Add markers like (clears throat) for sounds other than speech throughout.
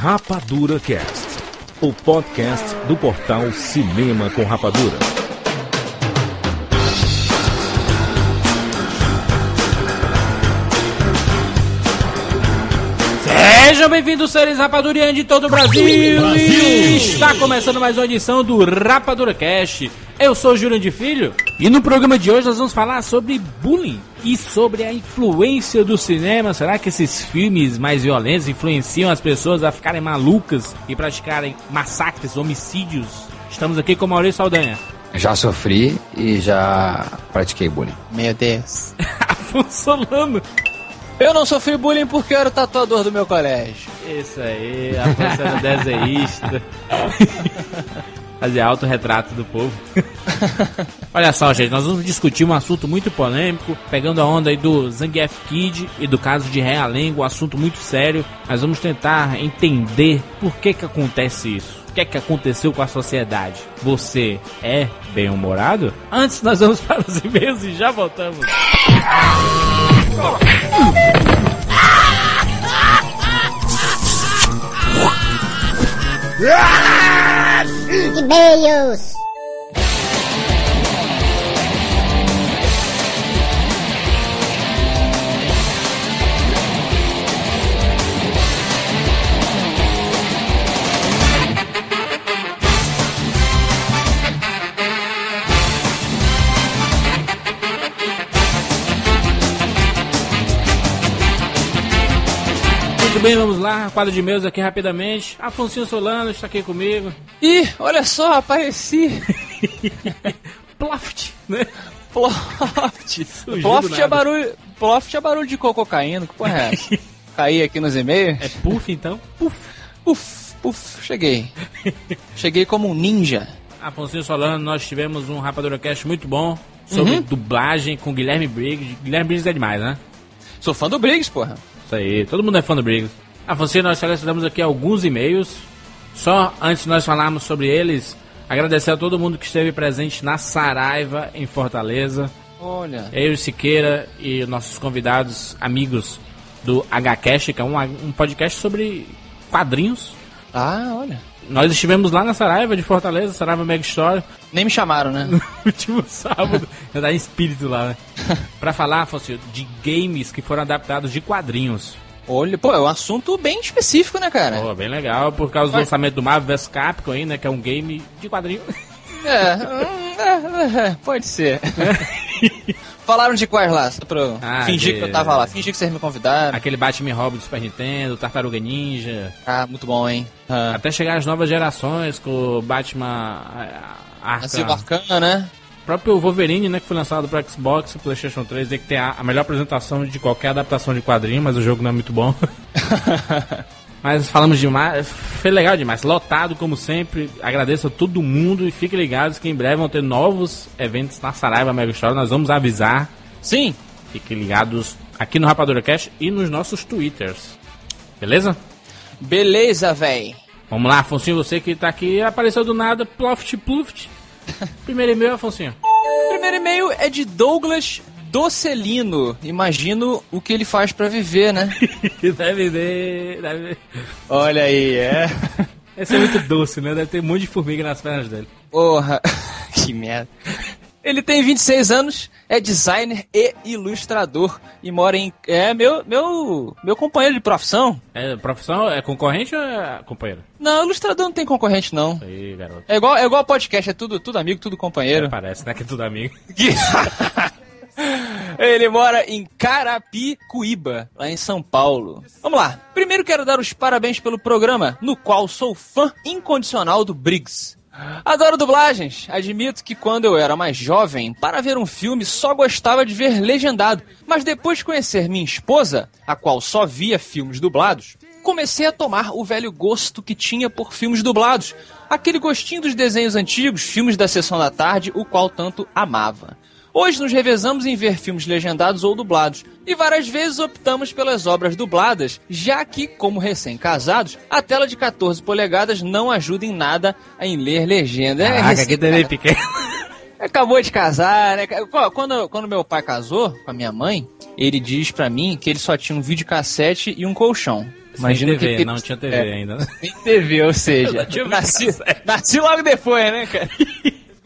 Rapadura Cast, o podcast do portal Cinema com Rapadura. Sejam bem-vindos, seres rapadurianos de todo o Brasil. Está começando mais uma edição do Rapadura Cast. Eu sou o Júlio de Filho e no programa de hoje nós vamos falar sobre bullying e sobre a influência do cinema. Será que esses filmes mais violentos influenciam as pessoas a ficarem malucas e praticarem massacres, homicídios? Estamos aqui com Maurício Saldanha. Já sofri e já pratiquei bullying. Meu Deus. (laughs) Solano. Eu não sofri bullying porque eu era o tatuador do meu colégio. Isso aí, Afonso era (laughs) desenhista. Fazer autorretrato do povo. (laughs) Olha só, gente, nós vamos discutir um assunto muito polêmico, pegando a onda aí do Zangief Kid e do caso de Realengo, um assunto muito sério. Nós vamos tentar entender por que que acontece isso. O que é que aconteceu com a sociedade? Você é bem-humorado? Antes nós vamos para os e-mails e já voltamos. E-mails. Muito bem, vamos lá. Quadro de e-mails aqui rapidamente. Afonso Solano está aqui comigo. Ih, olha só, apareci. (laughs) Ploft, né? Ploft. (laughs) Ploft é barulho. Ploft é barulho de coco caindo. Que porra é essa? (laughs) Caí aqui nos e-mails. É puff então? Puff. Puf, puf, cheguei. Cheguei como um ninja. Afonso Solano, nós tivemos um Rapadura Cast muito bom sobre Uhum. dublagem com Guilherme Briggs. Guilherme Briggs é demais, né? Sou fã do Briggs, porra. Isso aí, todo mundo é fã do Briggs. Afonso, nós selecionamos aqui alguns e-mails. Só antes de nós falarmos sobre eles, agradecer a todo mundo que esteve presente na Saraiva, em Fortaleza. Olha. Eu, Siqueira e nossos convidados, amigos do HCast, que é um, um podcast sobre quadrinhos. Ah, olha. Nós estivemos lá na Saraiva de Fortaleza, Saraiva Mega Story, (laughs) Nem me chamaram, né? no último sábado. Tava em espírito lá, né? (laughs) pra falar, Afonso, de games que foram adaptados de quadrinhos. Olha, pô, é um assunto bem específico, né, cara? Pô, bem legal, por causa do lançamento do Marvel vs Capcom aí, né? Que é um game de quadrinho. É, hum, é, é, pode ser. (laughs) Falaram de quais lá? Só pra eu Ah, fingir de- que eu tava lá. Fingir que vocês me convidaram. Aquele Batman Robin do Super Nintendo, Tartaruga Ninja. Ah, muito bom, hein? Ah. Até chegar as novas gerações com o Batman Arkham. Arcana, né? O próprio Wolverine, né, que foi lançado para Xbox e PlayStation 3, que tem a, a melhor apresentação de qualquer adaptação de quadrinho, mas o jogo não é muito bom. (laughs) mas falamos demais, foi legal demais, lotado como sempre. Agradeço a todo mundo e fiquem ligados que em breve vão ter novos eventos na Saraiva Mega Store, nós vamos avisar. Sim. Fiquem ligados aqui no Rapadura Cash e nos nossos Twitters. Beleza? Beleza, véi. Vamos lá, Afonso, você que tá aqui, apareceu do nada, ploft, pluft. (laughs) Primeiro e-mail, Afonso. Primeiro e-mail é de Douglas Docelino. Imagino o que ele faz pra viver, né? (laughs) deve ter. Deve... Olha aí, é. (laughs) Esse é muito doce, né? Deve ter um monte de formiga nas pernas dele. Porra, (laughs) que merda. Ele tem 26 anos, é designer e ilustrador e mora em. É meu, meu, meu companheiro de profissão. É profissão? É concorrente ou é companheiro? Não, ilustrador não tem concorrente, não. Aí, garoto. É igual, é igual podcast, é tudo, tudo amigo, tudo companheiro. Parece, né? Que é tudo amigo. Ele mora em Carapicuíba, lá em São Paulo. Vamos lá. Primeiro quero dar os parabéns pelo programa, no qual sou fã incondicional do Briggs. Adoro dublagens. Admito que quando eu era mais jovem, para ver um filme só gostava de ver legendado. Mas depois de conhecer minha esposa, a qual só via filmes dublados, comecei a tomar o velho gosto que tinha por filmes dublados. Aquele gostinho dos desenhos antigos, filmes da sessão da tarde, o qual tanto amava. Hoje nos revezamos em ver filmes legendados ou dublados, e várias vezes optamos pelas obras dubladas, já que, como recém-casados, a tela de 14 polegadas não ajuda em nada em ler legenda. É Caraca, recém- que TV pequeno. (laughs) Acabou de casar, né? Quando, quando meu pai casou com a minha mãe, ele diz pra mim que ele só tinha um videocassete e um colchão. Imagina Sem TV, que- não tinha (laughs) TV É. ainda. né? Em TV, ou (laughs) seja, nasci, nasci logo depois, né, cara?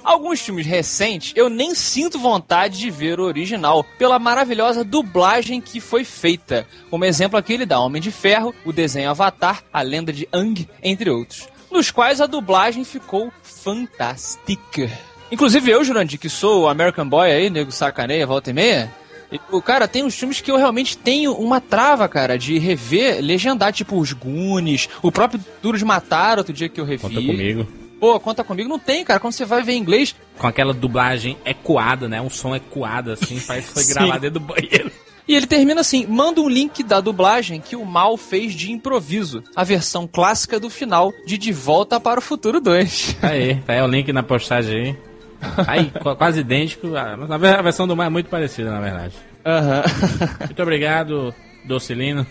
Alguns filmes recentes eu nem sinto vontade de ver o original, pela maravilhosa dublagem que foi feita. Como exemplo aqui ele dá Homem de Ferro, o desenho Avatar, a lenda de Ang, entre outros. Nos quais a dublagem ficou fantástica. Inclusive eu, Jurandir, que sou o American Boy aí, nego sacaneia, volta e meia, o cara, tem uns filmes que eu realmente tenho uma trava, cara, de rever legendar, tipo os Goonies, o próprio Duro de Matar, outro dia que eu revi. Conta comigo. Pô, conta comigo, não tem, cara. Quando você vai ver em inglês, Com aquela dublagem ecoada, né? Um som ecoado, assim, (laughs) parece que foi gravado dentro do banheiro. E ele termina assim: manda um link da dublagem que o Mal fez de improviso. A versão clássica do final de De Volta para o Futuro 2. Tá aí, tá aí o link na postagem aí. Aí, qu- quase idêntico. ah, A versão do mar é muito parecida, na verdade. Aham. Muito obrigado, Docilino.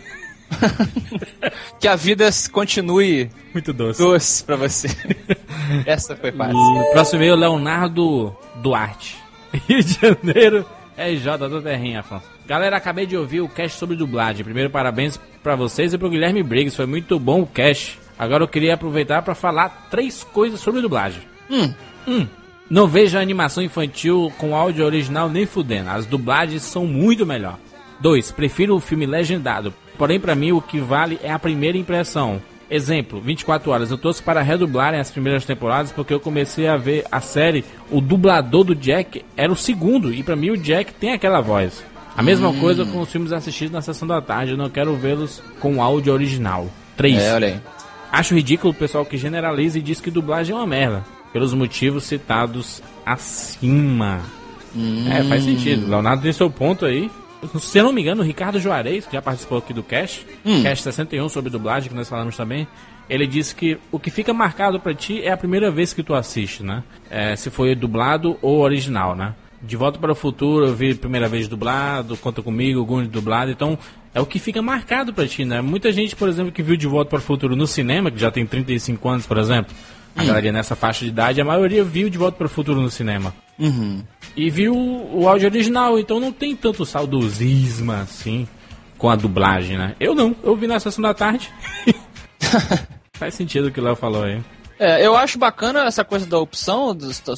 (laughs) que a vida continue Muito doce. doce pra você. (laughs) Essa foi fácil. E próximo e-mail, Leonardo Duarte. (laughs) Rio de Janeiro, RJ do Terrinha, Afonso. Galera, acabei de ouvir o cast sobre dublagem. Primeiro, parabéns pra vocês e pro Guilherme Briggs. Foi muito bom o cast. Agora eu queria aproveitar pra falar três coisas sobre dublagem. Hum. Um, não vejo a animação infantil com áudio original nem fudendo. As dublagens são muito melhor. 2. Prefiro o filme legendado. Porém, pra mim, o que vale é a primeira impressão. Exemplo, 24 horas. Eu torço para redublarem as primeiras temporadas porque eu comecei a ver a série. O dublador do Jack era o segundo. E pra mim, o Jack tem aquela voz. A mesma coisa com os filmes assistidos na sessão da tarde. Eu não quero vê-los com áudio original. 3. É, olha aí. Acho ridículo o pessoal que generaliza e diz que dublagem é uma merda. Pelos motivos citados acima. É, faz sentido. Leonardo tem seu ponto aí. Se eu não me engano, o Ricardo Juarez, que já participou aqui do Cast, Cast 61 sobre dublagem, que nós falamos também, ele disse que o que fica marcado pra ti é a primeira vez que tu assiste, né? É, se foi dublado ou original, né? De Volta para o Futuro eu vi primeira vez dublado, Conta Comigo, Goonies dublado, então é o que fica marcado pra ti, né? Muita gente, por exemplo, que viu De Volta para o Futuro no cinema, que já tem 35 anos, por exemplo, a galera nessa faixa de idade, a maioria viu De Volta para o Futuro no cinema. E viu o áudio original, então não tem tanto saudosismo assim com a dublagem, né? Eu não, eu vi na sessão da tarde. (laughs) Faz sentido o que o Léo falou aí. É, eu acho bacana essa coisa da opção,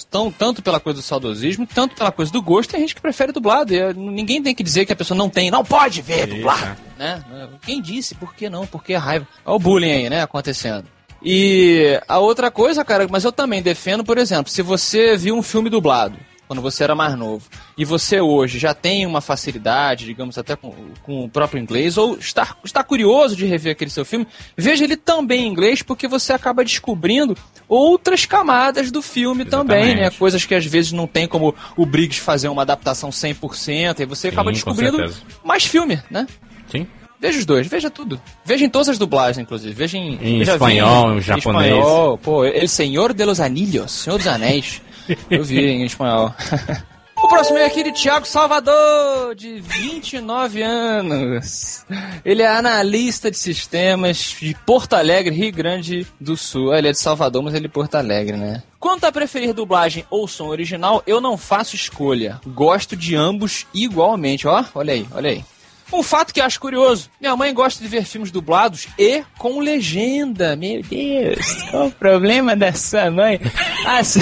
tão, tanto pela coisa do saudosismo, tanto pela coisa do gosto, tem gente que prefere dublado. E, eh, ninguém tem que dizer que a pessoa não tem, não pode ver dublado. Né? Quem disse? Por que não? Por que a raiva? Olha o bullying aí, né, acontecendo. E a outra coisa, cara, mas eu também defendo, por exemplo, se você viu um filme dublado quando você era mais novo e você hoje já tem uma facilidade, digamos até com, com o próprio inglês, ou está, está curioso de rever aquele seu filme, veja ele também em inglês porque você acaba descobrindo outras camadas do filme também, Exatamente. né? Coisas que às vezes não tem como o Briggs fazer uma adaptação 100%, e você Sim, acaba descobrindo mais filme, né? Sim? Veja os dois, veja tudo. Veja em todas as dublagens, inclusive. Veja em, Em vi espanhol, em em japonês. espanhol. Pô, El Senhor de los Anillos, Senhor dos Anéis. Eu vi em espanhol. (laughs) O próximo é aquele Thiago Salvador, de 29 anos. Ele é analista de sistemas de Porto Alegre, Rio Grande do Sul. Ah, Ele é de Salvador, mas ele é de Porto Alegre, né? Quanto a preferir dublagem ou som original, eu não faço escolha. Gosto de ambos igualmente. Ó, olha aí, olha aí. Um fato que eu acho curioso: minha mãe gosta de ver filmes dublados e com legenda. Meu Deus, (laughs) qual o problema dessa mãe? Assim,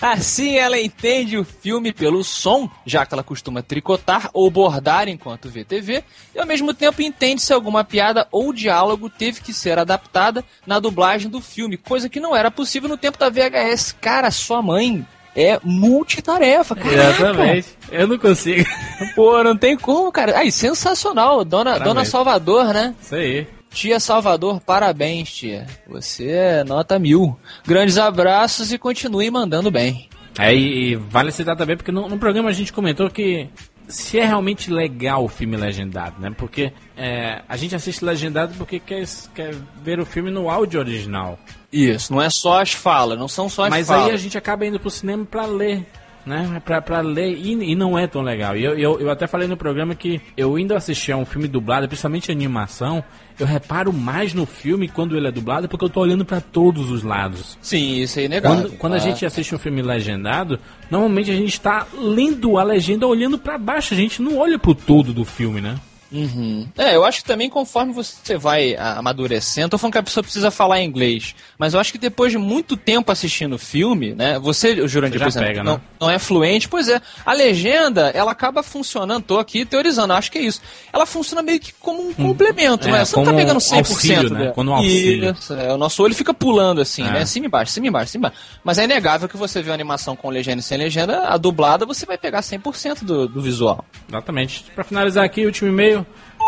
assim ela entende o filme pelo som, já que ela costuma tricotar ou bordar enquanto vê TV, e ao mesmo tempo entende se alguma piada ou diálogo teve que ser adaptada na dublagem do filme, coisa que não era possível no tempo da VHS. Cara, sua mãe é multitarefa, cara. Exatamente. Eu não consigo. (laughs) Pô, não tem como, cara. Aí, sensacional. Dona, Parabéns. Dona Salvador, né? Isso aí. Tia Salvador, parabéns, tia. Você é nota mil. Grandes abraços e continue mandando bem. Aí e vale citar também, porque no, no programa a gente comentou que se é realmente legal o filme legendado, né? Porque é, a gente assiste legendado porque quer, quer ver o filme no áudio original. Isso, não é só as falas, não são só as Mas falas. aí a gente acaba indo pro cinema pra ler, né? Pra, pra ler e, e não é tão legal. E eu, eu, eu até falei no programa que eu indo assistir a um filme dublado, principalmente animação, eu reparo mais no filme quando ele é dublado porque eu tô olhando pra todos os lados. Sim, isso é inegável. Quando, quando a tá? gente assiste um filme legendado, normalmente a gente tá lendo a legenda olhando pra baixo, a gente não olha pro todo do filme, né? Uhum. É, eu acho que também conforme você vai amadurecendo, tô falando que a pessoa precisa falar inglês, mas eu acho que depois de muito tempo assistindo filme, né, você, Jurandir, Você exemplo, pega, não, né? não é fluente, pois é, a legenda, ela acaba funcionando, tô aqui teorizando, acho que é isso. Ela funciona meio que como um complemento, é, né? Você não tá pegando 100% auxílio, né? dela. Como um auxílio. Isso, é, o nosso olho fica pulando assim, É. né? Cima e embaixo, cima e embaixo, cima e embaixo. Mas é inegável que você vê uma animação com legenda e sem legenda, a dublada você vai pegar 100% do, do visual. Exatamente. Pra finalizar aqui, último e-mail,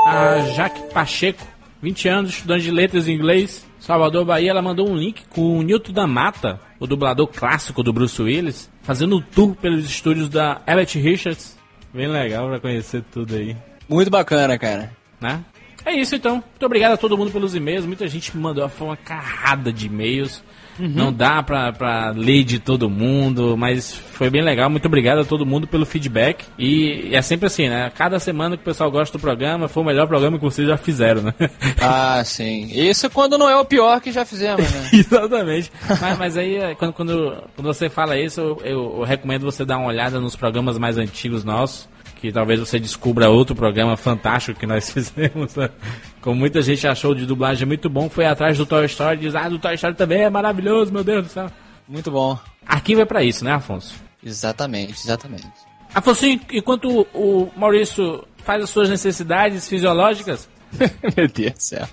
a Jaque Pacheco, 20 anos, estudante de letras em inglês, Salvador, Bahia, ela mandou um link com o Newton da Mata, o dublador clássico do Bruce Willis, fazendo um tour pelos estúdios da Elliot Richards. Bem legal pra conhecer tudo aí, Muito bacana, cara. né? É isso então. Muito obrigado a todo mundo pelos e-mails. Muita gente me mandou uma carrada de e-mails. Não dá pra, pra ler de todo mundo, mas foi bem legal. Muito obrigado a todo mundo pelo feedback. E é sempre assim, né? Cada semana que o pessoal gosta do programa, foi o melhor programa que vocês já fizeram, né? (laughs) Ah, sim. Isso quando não é o pior que já fizemos, né? (laughs) Exatamente. Mas, mas aí, é, quando, quando, quando você fala isso, eu, eu- eu recomendo você dar uma olhada nos programas mais antigos nossos. Que talvez você descubra outro programa fantástico que nós (laughs) fizemos. né? Como muita gente achou de dublagem muito bom, foi atrás do Toy Story e diz: Ah, do Toy Story também é maravilhoso, meu Deus do céu. Muito bom. Arquivo é pra isso, né, Afonso? Exatamente, exatamente. Afonso, enquanto o Maurício faz as suas necessidades fisiológicas, (laughs) Meu Deus do céu.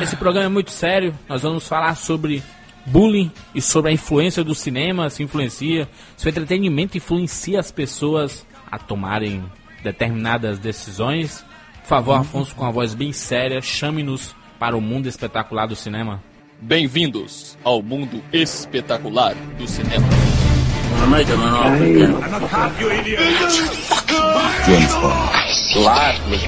Esse programa é muito sério. Nós vamos falar sobre bullying e sobre a influência do cinema, se influencia, se o entretenimento influencia as pessoas a tomarem determinadas decisões. Por favor, Afonso, com a voz bem séria, chame-nos para o mundo espetacular do cinema. Bem-vindos ao mundo espetacular do cinema. Life was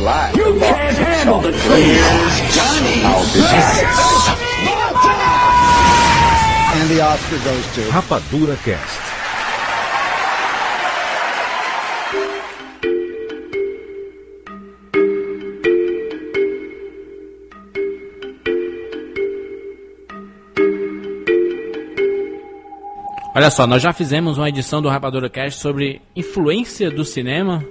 Olha só, nós já fizemos uma edição do Rapadura Cast sobre influência do cinema.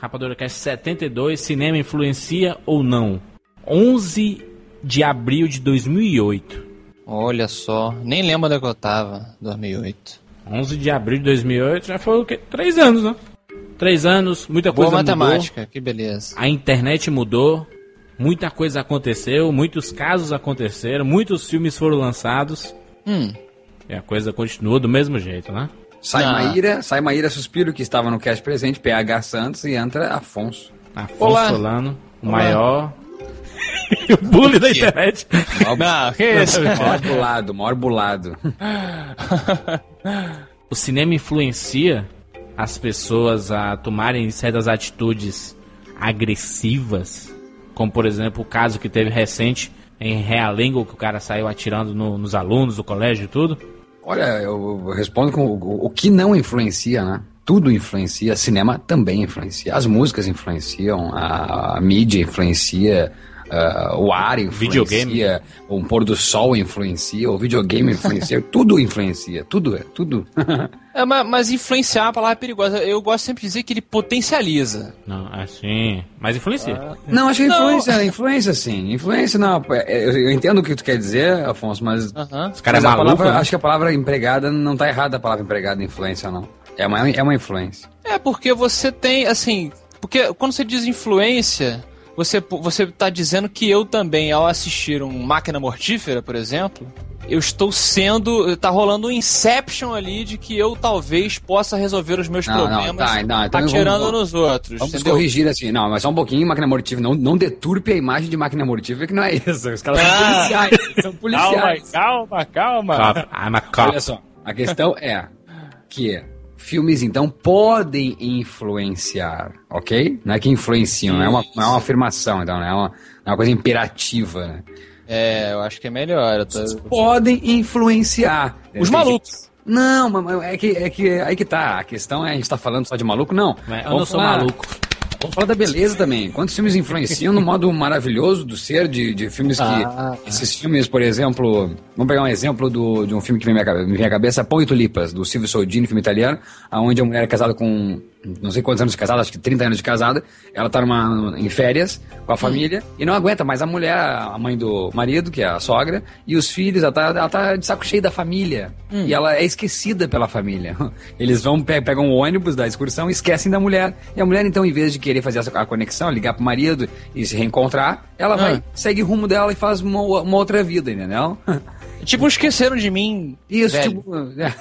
Rapadura Cast 72, cinema influencia ou não? 11 de abril de 2008. Olha só, nem lembro onde é eu tava, 2008. 11 de abril de 2008 já foi o quê? Três anos, né? Três anos, muita Boa coisa mudou. matemática, que beleza. A internet mudou, muita coisa aconteceu, muitos casos aconteceram, muitos filmes foram lançados. Hum, E a coisa continua do mesmo jeito, né? Sai Ah. Maíra, sai Maíra Suspiro, que estava no cast presente, PH Santos, e entra Afonso. Afonso Olá. Solano, o Olá. maior (laughs) (laughs) bully da internet. não, que (laughs) isso? Maior bulado, maior bulado. O cinema influencia as pessoas a tomarem certas atitudes agressivas, como por exemplo o caso que teve recente em Realengo, que o cara saiu atirando no- nos alunos do colégio e tudo. Olha, eu respondo com o, o que não influencia, né? Tudo influencia, cinema também influencia, as músicas influenciam, a, a mídia influencia, ah, o ar influencia, Videogame. o pôr do sol influencia, o videogame influencia, (laughs) tudo influencia, tudo é, tudo. (laughs) É, mas, mas influenciar é uma palavra perigosa. Eu gosto sempre de dizer que ele potencializa. Não, assim, mas influencia. Não, acho que Não. influência, influência sim, influência não, é, eu, eu entendo o que tu quer dizer, Afonso, mas Aham. Os caras é maluco, palavra- né? Acho que a palavra empregada não tá errada a palavra empregada influência, não. É uma, é uma influência. É, porque você tem, assim. Porque quando você diz influência, você, você tá dizendo que eu também, ao assistir um Máquina Mortífera, por exemplo, eu estou sendo. Tá rolando um Inception ali de que eu talvez possa resolver os meus Não, não, problemas tá, não, então atirando vamos- nos outros. Vamos entendeu? corrigir assim. Não, mas só um pouquinho, máquina mortífera. Não, não deturpe a imagem de máquina mortífera, que não é isso. Os caras são Ah. policiais. São policiais. calma, calma. Cop, I'm a cop. Olha só, a questão é que filmes, então, podem influenciar, ok? Não é que influenciam, não é uma, não é uma afirmação, então, não é uma, não é uma coisa imperativa, né? É, eu acho que é melhor. eu tô- Podem influenciar. Os Tem malucos. Não, mas é que, é que aí que tá. A questão é, a gente tá falando só de maluco? Não. Mas Eu não sou falar- maluco. Vamos falar da beleza também. Quantos filmes influenciam no modo maravilhoso do ser, de, de filmes que. Ah. Esses filmes, por exemplo. Vamos pegar um exemplo do, de um filme que me vem à cabeça, Pão e Tulipas, do Silvio Soldini, filme italiano, onde a mulher é casada com. Não sei quantos anos de casada, acho que 30 anos de casada. Ela tá numa, em férias com a família e não aguenta mais a mulher, a mãe do marido, que é a sogra, e os filhos, ela tá, ela tá de saco cheio da família. E ela é esquecida pela família. (laughs) Eles vão, pe- pegam o ônibus da excursão e esquecem da mulher. E a mulher, então, em vez de querer fazer a conexão, ligar pro marido e se reencontrar, ela vai, Ah. segue o rumo dela e faz uma, uma outra vida, entendeu? (laughs) Tipo, esqueceram de mim. Isso, velho. tipo. é.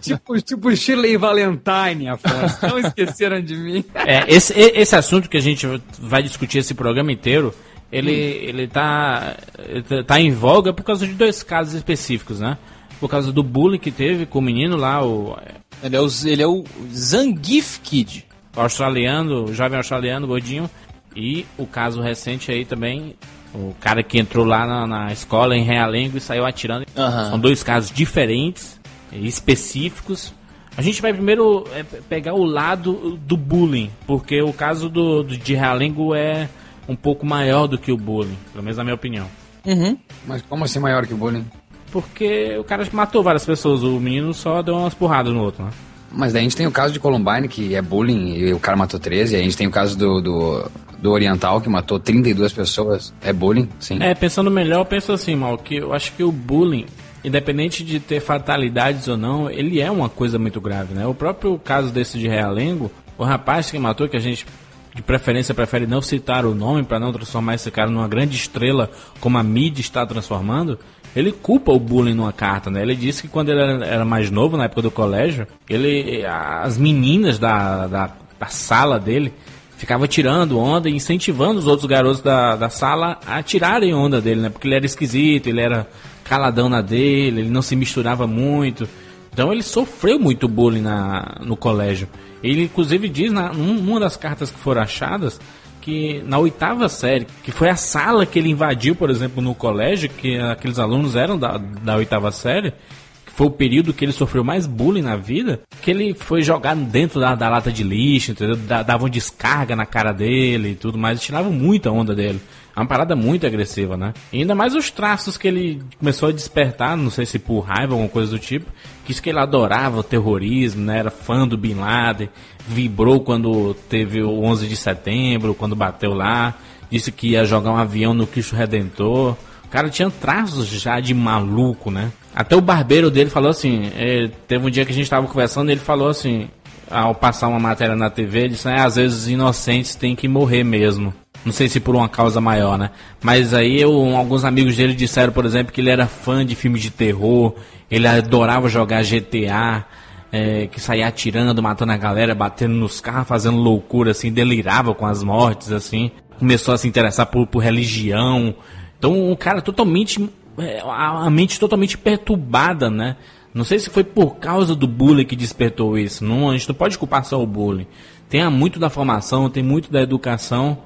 tipo, tipo Shirley Valentine, Afonso. Não esqueceram de mim. É, esse, esse assunto que a gente vai discutir esse programa inteiro, ele, ele, tá, ele tá- tá em voga por causa de dois casos específicos, né? Por causa do bullying que teve com o menino lá, o Ele é o, ele é o Zangief Kid. australiano, o jovem australiano, gordinho, e o caso recente aí também, o cara que entrou lá na, na escola em Realengo e saiu atirando. Aham. São dois casos diferentes, específicos. A gente vai primeiro é, pe- pegar o lado do bullying, porque o caso do, do de Realengo é um pouco maior do que o bullying, pelo menos na minha opinião. Uhum. Mas como assim maior que o bullying? Porque o cara matou várias pessoas, o menino só deu umas porradas no outro, né? Mas daí a gente tem o caso de Columbine, que é bullying, e o cara matou 13. E a gente tem o caso do, do, do Oriental, que matou 32 pessoas. É bullying, sim. É, pensando melhor, eu penso assim, mal, que eu acho que o bullying, independente de ter fatalidades ou não, ele é uma coisa muito grave, né? O próprio caso desse de Realengo, o rapaz que matou, que a gente de preferência prefere não citar o nome para não transformar esse cara numa grande estrela como a mídia está transformando, ele culpa o bullying numa carta, né? Ele disse que quando ele era, mais novo, na época do colégio, ele as meninas da, da, da sala dele ficava tirando onda e incentivando os outros garotos da, da sala a tirarem onda dele, né? Porque ele era esquisito, ele era caladão na dele, ele não se misturava muito. Então ele sofreu muito bullying na, no colégio. Ele inclusive diz na, num- numa das cartas que foram achadas que na oitava série, que foi a sala que ele invadiu, por exemplo, no colégio, que aqueles alunos eram da, da oitava série, foi o período que ele sofreu mais bullying na vida, que ele foi jogado dentro da, da lata de lixo, entendeu? Da- Davam descarga na cara dele e tudo mais, tiravam muita onda dele. É uma parada muito agressiva, né? E ainda mais os traços que ele começou a despertar, não sei se por raiva ou alguma coisa do tipo, que isso que ele adorava o terrorismo, né? Era fã do Bin Laden, vibrou quando teve o 11 de setembro, quando bateu lá, disse que ia jogar um avião no Cristo Redentor. O cara tinha traços já de maluco, né? Até o barbeiro dele falou assim, eh, teve um dia que a gente tava conversando, ele falou assim, ao passar uma matéria na TV, ele disse, "É, às vezes os inocentes têm que morrer mesmo. Não sei se por uma causa maior, né? Mas aí eu, alguns amigos dele disseram, por exemplo, que ele era fã de filmes de terror, ele adorava jogar GTA, é, que saía atirando, matando a galera, batendo nos carros, fazendo loucura, assim, delirava com as mortes, assim. Começou a se interessar por, por religião. Então, um cara totalmente. É, a, a mente totalmente perturbada, né? Não sei se foi por causa do bullying que despertou isso. Não, a gente não pode culpar só o bullying. Tem muito da formação, tem muito da educação.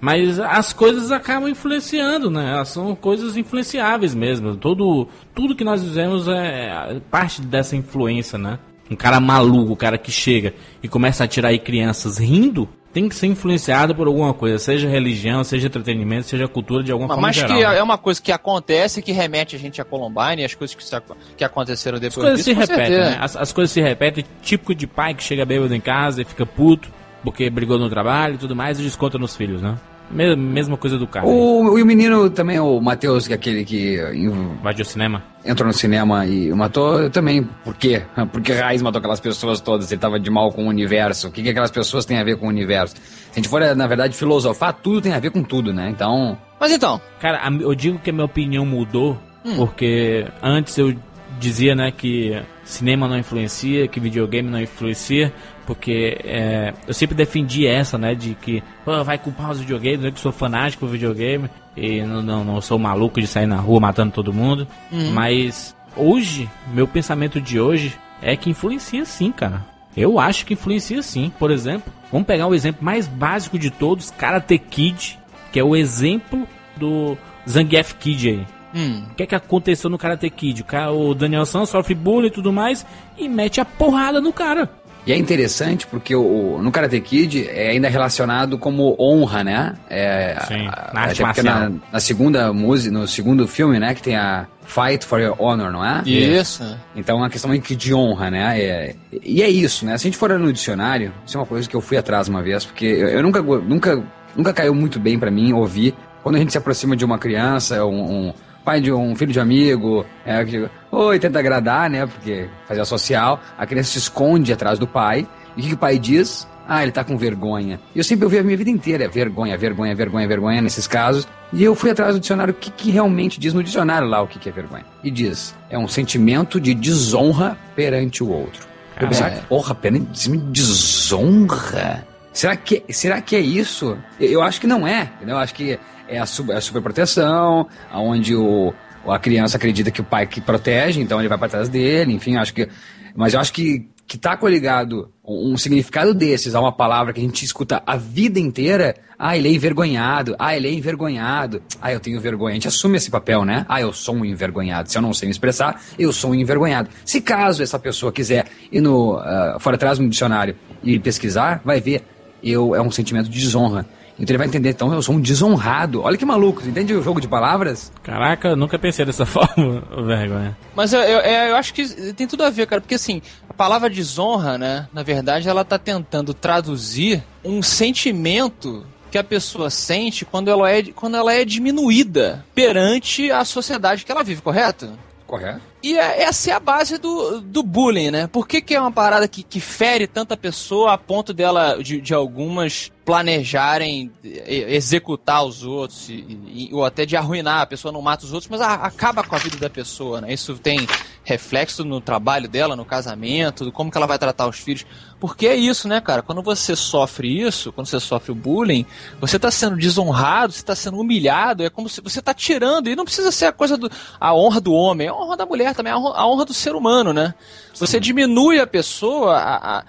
Mas as coisas acabam influenciando, né? Elas são coisas influenciáveis mesmo. Todo, tudo que nós fizemos é parte dessa influência, né? Um cara maluco, o cara que chega e começa a tirar aí crianças rindo, tem que ser influenciado por alguma coisa, seja religião, seja entretenimento, seja cultura de alguma forma Mas geral. que né? é uma coisa que acontece que remete a gente a Columbine e as coisas que, se que aconteceram As depois coisas disso. se repetem, né? As, as coisas se repetem, típico de pai que chega bêbado em casa e fica puto porque brigou no trabalho e tudo mais e desconta nos filhos, né? Me- Mesma coisa do cara. O, e o menino também, o Matheus, que é aquele que in- Vai de ao cinema. entrou no cinema e matou também. Por quê? (laughs) Porque Raiz matou aquelas pessoas todas. Ele tava de mal com o universo. O que, que aquelas pessoas têm a ver com o universo? Se a gente for, na verdade, filosofar, tudo tem a ver com tudo, né? Então. Mas então, Cara, eu digo que a minha opinião mudou porque antes eu dizia, né, que cinema não influencia, que videogame não influencia, porque é, eu sempre defendi essa, né, de que pô, vai culpar os videogames, eu que sou fanático do videogame e não, não, não sou maluco de sair na rua matando todo mundo, mas hoje, meu pensamento de hoje é que influencia sim, cara. Eu acho que influencia sim. Por exemplo, vamos pegar o exemplo mais básico de todos, Karate Kid, que é o exemplo do Zangief Kid aí. Hum, O que é que aconteceu no Karate Kid? O, cara, o Daniel San sofre bullying e tudo mais e mete a porrada no cara. E é interessante porque o, no Karate Kid é ainda relacionado como honra, né? É, Sim, a- na arte até porque marcial. na, na segunda música, no segundo filme, né, que tem a Fight for Your Honor, não é? Isso. Então é uma questão meio que de honra, né? É- e é isso, né? Se a gente for no dicionário, isso é uma coisa que eu fui atrás uma vez, porque eu, eu nunca, nunca, nunca caiu muito bem pra mim ouvir quando a gente se aproxima de uma criança, um, um pai de um filho de amigo, é, que, oi, tenta agradar, né? Porque fazer a social, a criança se esconde atrás do pai, e o que, que o pai diz? Ah, ele tá com vergonha. E eu sempre ouvi a minha vida inteira, vergonha, vergonha, vergonha, vergonha nesses casos. E eu fui atrás do dicionário, o que, que realmente diz no dicionário lá o que, que é vergonha. E diz, é um sentimento de desonra perante o outro. Eu pensei, Caraca. porra, perante desonra? Será que, será que é isso? Eu eu acho que não é, entendeu? Eu acho que é a, sub, a superproteção, onde o, a criança acredita que o pai que protege, então ele vai para trás dele, enfim, acho que. Mas eu acho que, que tá coligado um, significado desses a uma palavra que a gente escuta a vida inteira. Ah, ele é envergonhado. Ah, ele é envergonhado. Ah, eu tenho vergonha. A gente assume esse papel, né? Ah, eu sou um envergonhado. Se eu não sei me expressar, eu sou um envergonhado. Se caso essa pessoa quiser ir no, ah, fora atrás no dicionário e pesquisar, vai ver. Eu, é um sentimento de desonra. Então ele vai entender, então eu sou um desonrado. Olha que maluco, você entende o jogo de palavras? Caraca, eu nunca pensei dessa (laughs) forma, ô vergonha. Mas eu, eu, é, eu acho que tem tudo a ver, cara, porque assim, a palavra desonra, né, na verdade, ela tá tentando traduzir um sentimento que a pessoa sente quando ela é, quando ela é diminuída perante a sociedade que ela vive, correto? Correto. E é- essa é a base do, do bullying, né? Por que, que é uma parada que, que fere tanta pessoa a ponto dela, de, de algumas planejarem executar os outros, e- e- ou até de arruinar, a pessoa não mata os outros, mas a- acaba com a vida da pessoa, né? Isso tem reflexo no trabalho dela, no casamento, como que ela vai tratar os filhos. Porque é isso, né, cara? Quando você sofre isso, quando você sofre o bullying, você tá sendo desonrado, você tá sendo humilhado, é como se você tá tirando, e não precisa ser a coisa do. a honra do homem, é a honra da mulher também, a honra, a honra do ser humano, né? Você diminui a pessoa a, a,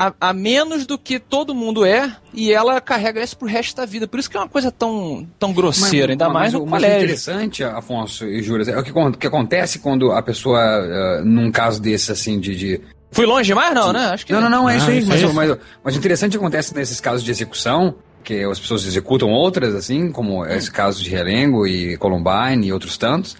a, a menos do que todo mundo é, e ela carrega isso pro resto da vida. Por isso que é uma coisa tão, tão grosseira, ainda mais mas no o mais colégio. interessante, Afonso e Júlia, é o que, que acontece quando a pessoa, ah, num caso desse, assim, de. de- Fui longe demais, não, né? Acho que Não, não, não, é Ah, isso aí. Mas, é isso. mas, mas o interessante acontece nesses casos de execução, que as pessoas executam outras, assim, como esse caso de Relengo e Columbine e outros tantos.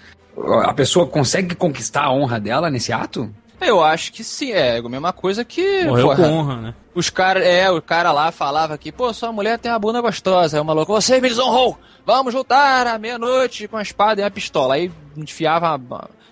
A pessoa consegue conquistar a honra dela nesse ato? Eu acho que sim, é a mesma coisa que. Morreu porra, com honra, né? Os caras, é, o cara lá falava que, pô, sua mulher tem uma bunda gostosa. Aí o maluco, você me desonrou! Vamos lutar à meia-noite com a espada e a pistola. Aí enfiava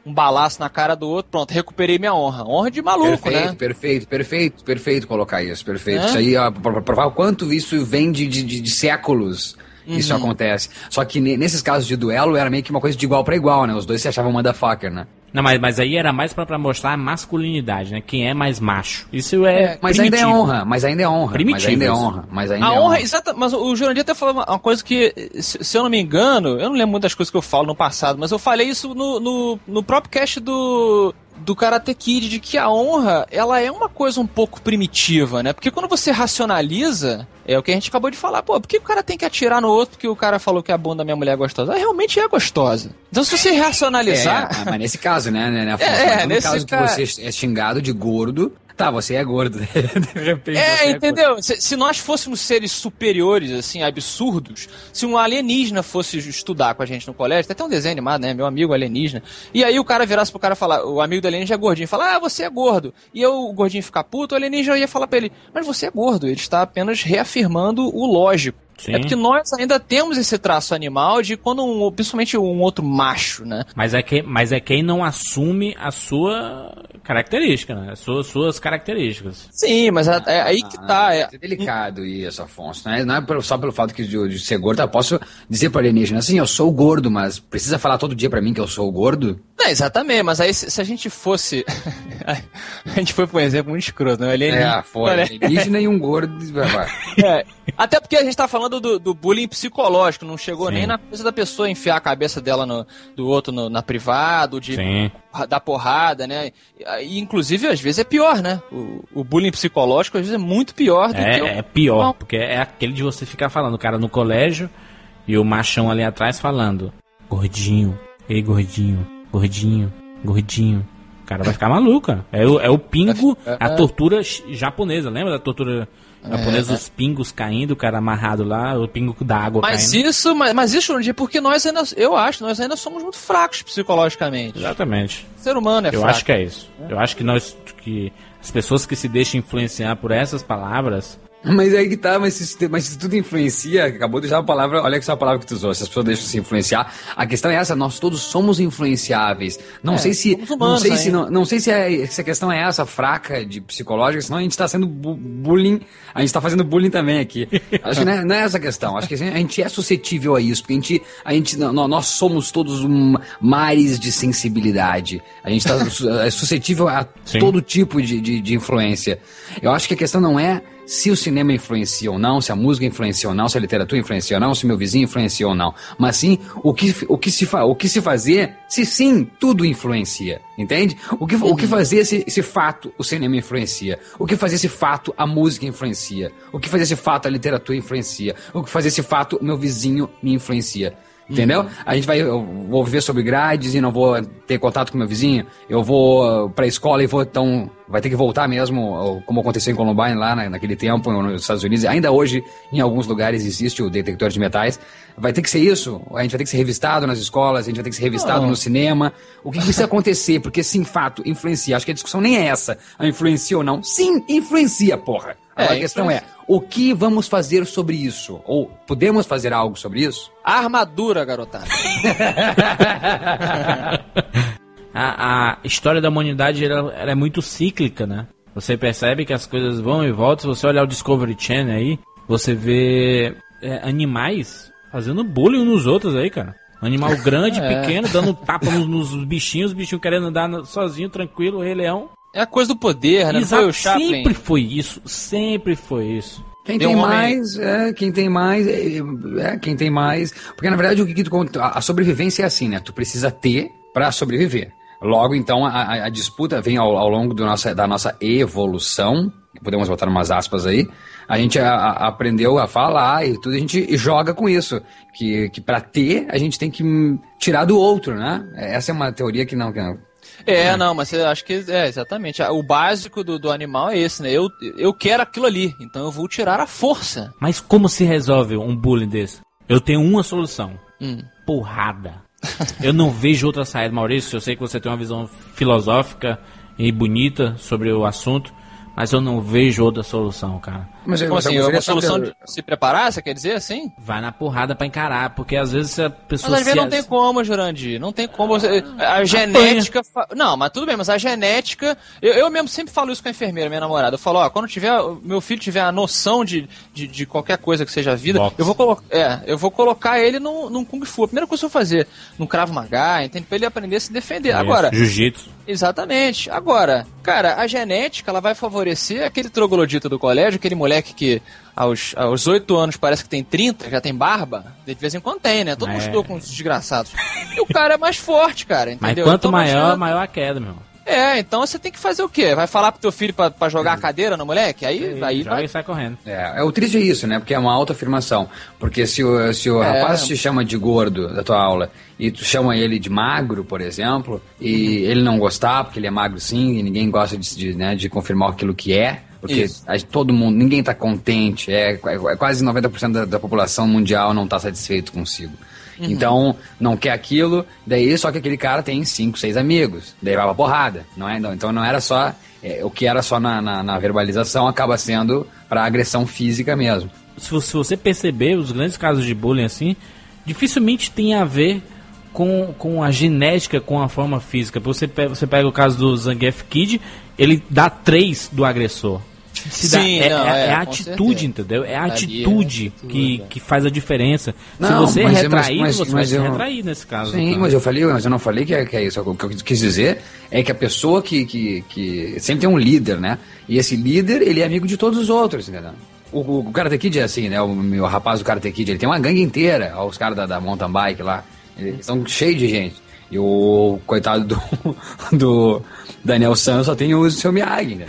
um balaço na cara do outro, pronto, recuperei minha honra. Honra de maluco, perfeito, né? perfeito, perfeito, perfeito colocar isso, perfeito. É? Isso aí, ó, pra provar o quanto isso vem de, de, de- de séculos. Isso Uhum. acontece. Só que ne- nesses casos de duelo era meio que uma coisa de igual pra igual, né? Os dois se achavam motherfucker, né? Não, mas, mas aí era mais pra, pra mostrar a masculinidade, né? Quem é mais macho. Isso é. É, Mas ainda é primitivo. honra, mas ainda é honra. Mas Primitivo ainda é honra. Mas ainda A é honra, exata, mas o Jurandir até falou uma uma coisa que, se, se eu não me engano, eu não lembro muitas coisas que eu falo no passado, mas eu falei isso no, no, no próprio cast do, do Karate Kid, de que a honra, ela é uma coisa um pouco primitiva, né? Porque quando você racionaliza, é o que a gente acabou de falar, pô, por que o cara tem que atirar no outro porque o cara falou que a bunda da minha mulher é gostosa? Ela realmente é gostosa. Então se você racionalizar... É, mas nesse caso, né, né, né Afonso? É, no nesse caso ca- que você é xingado de gordo, tá, você é gordo. (laughs) De repente. É, gordo. entendeu? Se, se nós fôssemos seres superiores, assim, absurdos, se um alienígena fosse estudar com a gente no colégio, tem até um desenho animado, né? Meu amigo alienígena. E aí o cara virasse pro cara falar, o amigo do alienígena é gordinho, falar, ah, você é gordo. E eu, o gordinho ficar puto, o alienígena ia falar pra ele, mas você é gordo. Ele está apenas reafirmando o lógico. Sim. É porque nós ainda temos esse traço animal de quando um, principalmente um outro macho, né? Mas é, que, mas é quem não assume a sua característica, né? As suas, suas características. Sim, mas é, é aí que tá. É, É delicado isso, Afonso. Não é, não é pelo- só pelo fato que de, de ser gordo. Eu posso dizer para alienígena assim, eu sou gordo, mas precisa falar todo dia pra mim que eu sou gordo? É, exatamente, mas aí se, se a gente fosse. (laughs) a gente foi pra um exemplo muito escroto, né? Alienígena. É, foi. Alienígena e um gordo. (laughs) é. Até porque a gente tá falando do, do bullying psicológico, não chegou Sim. nem na coisa da pessoa enfiar a cabeça dela no, do outro no- na privado, de Sim. dar porrada, né? E, inclusive, às vezes é pior, né? O, o bullying psicológico às vezes é muito pior do que o. É, é pior, porque é aquele de você ficar falando, o cara no colégio e o machão ali atrás falando: Gordinho, ei gordinho, gordinho, gordinho. O cara vai ficar maluco, cara. É o, é o pingo, a tortura ch- japonesa. Lembra da tortura japonesa? Os pingos caindo, o cara amarrado lá, o pingo da água Mas caindo. isso, mas, mas isso, Jurandir, porque nós ainda, eu acho, nós ainda somos muito fracos psicologicamente. Exatamente. O ser humano é Eu fraco. acho que é isso. Eu acho que nós, que as pessoas que se deixam influenciar por essas palavras, Mas aí que tá, mas se, mas se tudo influencia, acabou de usar a palavra, olha que essa palavra que tu usou, se as pessoas deixam se influenciar, a questão é essa, nós todos somos influenciáveis. Não É, sei se, somos não humanos sei se, ainda. não, não sei se, é, se a questão é essa, fraca de psicológica, senão a gente tá sendo bu- bullying, a gente tá fazendo bullying também aqui. Acho que não é, não é essa a questão, acho que a gente é suscetível a isso, porque a gente, a gente nó- nós somos todos um, mares de sensibilidade. A gente tá (laughs) su- é suscetível a Sim. todo tipo de, de, de influência. Eu acho que a questão não é se o cinema influencia ou não, se a música influencia ou não, se a literatura influencia ou não, se meu vizinho influencia ou não, mas sim o que, o que, se, fa, o que se fazer se sim tudo influencia, entende? O que, o que fazer se esse fato o cinema influencia, o que fazer esse fato a música influencia, o que fazer esse fato a literatura influencia, o que fazer esse fato o meu vizinho me influencia. Entendeu? A gente vai, eu vou viver sobre grades e não vou ter contato com meu vizinho. Eu vou pra escola e vou, então, vai ter que voltar mesmo, como aconteceu em Columbine lá na- naquele tempo nos Estados Unidos. Ainda hoje, em alguns lugares, existe o detector de metais. Vai ter que ser isso. A gente vai ter que ser revistado nas escolas, a gente vai ter que ser revistado Não. no cinema. O que, que precisa acontecer? Porque, sim, fato, influencia. Acho que a discussão nem é essa. A influencia ou não. Sim, influencia, porra. É, a questão é, influencia. o que vamos fazer sobre isso? Ou podemos fazer algo sobre isso? Armadura, garotada. (laughs) a, a história da humanidade ela, ela é muito cíclica, né? Você percebe que as coisas vão e voltam. Se você olhar o Discovery Channel aí, você vê é, animais fazendo bullying uns nos outros aí, cara. Animal (laughs) grande, É. pequeno, dando tapa nos, nos bichinhos, os bichinhos querendo andar sozinho, tranquilo, o Rei Leão. É a coisa do poder, né? Não Exato, foi o Chaplin? sempre foi isso, sempre foi isso. Quem Tem tem um mais, é, quem tem mais, é, é, quem tem mais. Porque na verdade o que, tu conta, a sobrevivência é assim, né? Tu precisa ter pra sobreviver. Logo, então, a, a- disputa vem ao, ao longo do nossa, da nossa evolução, podemos botar umas aspas aí, a gente a- a- aprendeu a falar e tudo, a gente joga com isso. Que, que para ter, a gente tem que tirar do outro, né? Essa é uma teoria que não. Que não É, não, mas eu acho que é exatamente. O básico do, do animal é esse, né? Eu, eu quero aquilo ali, então eu vou tirar a força. Mas como se resolve um bullying desse? Eu tenho uma solução. Hum. Porrada. (laughs) Eu não vejo outra saída, Maurício. Eu sei que você tem uma visão filosófica e bonita sobre o assunto, mas eu não vejo outra solução, cara. Mas eu- Como eu assim? gostaria Uma solução de- de se preparar, você quer dizer assim? Vai na porrada pra encarar, porque às vezes se a Mas pessoa às vezes não tem como, Jurandir. Não tem como. Você, a genética. fa- Não, mas tudo bem, mas a genética. Eu, eu mesmo sempre falo isso com a enfermeira, minha namorada. Eu falo, ó, quando tiver. Meu filho tiver a noção de, de, de qualquer coisa que seja a vida, eu vou, colo é, eu vou colocar ele num, num Kung Fu. A primeira coisa que eu vou fazer, num Krav Maga, entende? Pra ele aprender a se defender. Agora, Jiu-jitsu. Exatamente. Agora, cara, a genética ela vai favorecer aquele troglodita do colégio, aquele moleque que aos, aos 8 anos parece que tem 30, já tem barba. De vez em quando tem, né? Todo mundo É. estudou com os desgraçados. E o cara é mais forte, cara, Mas entendeu? quanto Então maior, maior a queda, meu. É, então você tem que fazer o quê? Vai falar pro teu filho pra, pra jogar a cadeira no moleque? Aí, aí Joga vai. e sai correndo. É, é, o triste é isso, né? Porque é uma autoafirmação. Porque se o, se o É. rapaz te chama de gordo da tua aula e tu chama ele de magro, por exemplo, e ele não gostar, porque ele é magro sim, e ninguém gosta de, de, né, de confirmar aquilo que é, porque Isso. todo mundo, ninguém tá contente, é, é quase 90% da, da população mundial não tá satisfeito consigo. Então, não quer aquilo, daí só que aquele cara tem cinco, seis amigos, daí vai pra porrada, não é? Não, então não era só, é, o que era só na, na, na verbalização acaba sendo pra agressão física mesmo. Se você, se você perceber, os grandes casos de bullying assim, dificilmente tem a ver com, com a genética, com a forma física. Você pega, você pega o caso do Zangief Kid, ele dá três do agressor. Se dá- Sim, é, não, é- é, é a com atitude, certeza. entendeu? É a é atitude atitude, que, é. que faz a diferença. Não, se você é mas- mas- mas- você vai mas se eu- retrair nesse caso. Sim, cara. mas eu falei, mas eu não falei que é, que é isso. O que eu quis dizer é que a pessoa que, que, que sempre tem um líder, né? E esse líder, ele é amigo de todos os outros, entendeu? O, o, o Karate Kid é assim, né? O meu rapaz do Karate Kid, ele tem uma gangue inteira, ó, os caras da, da mountain bike lá. Eles são cheios de gente. E o coitado do, (laughs) do Daniel San só tem o seu Miyagi, né?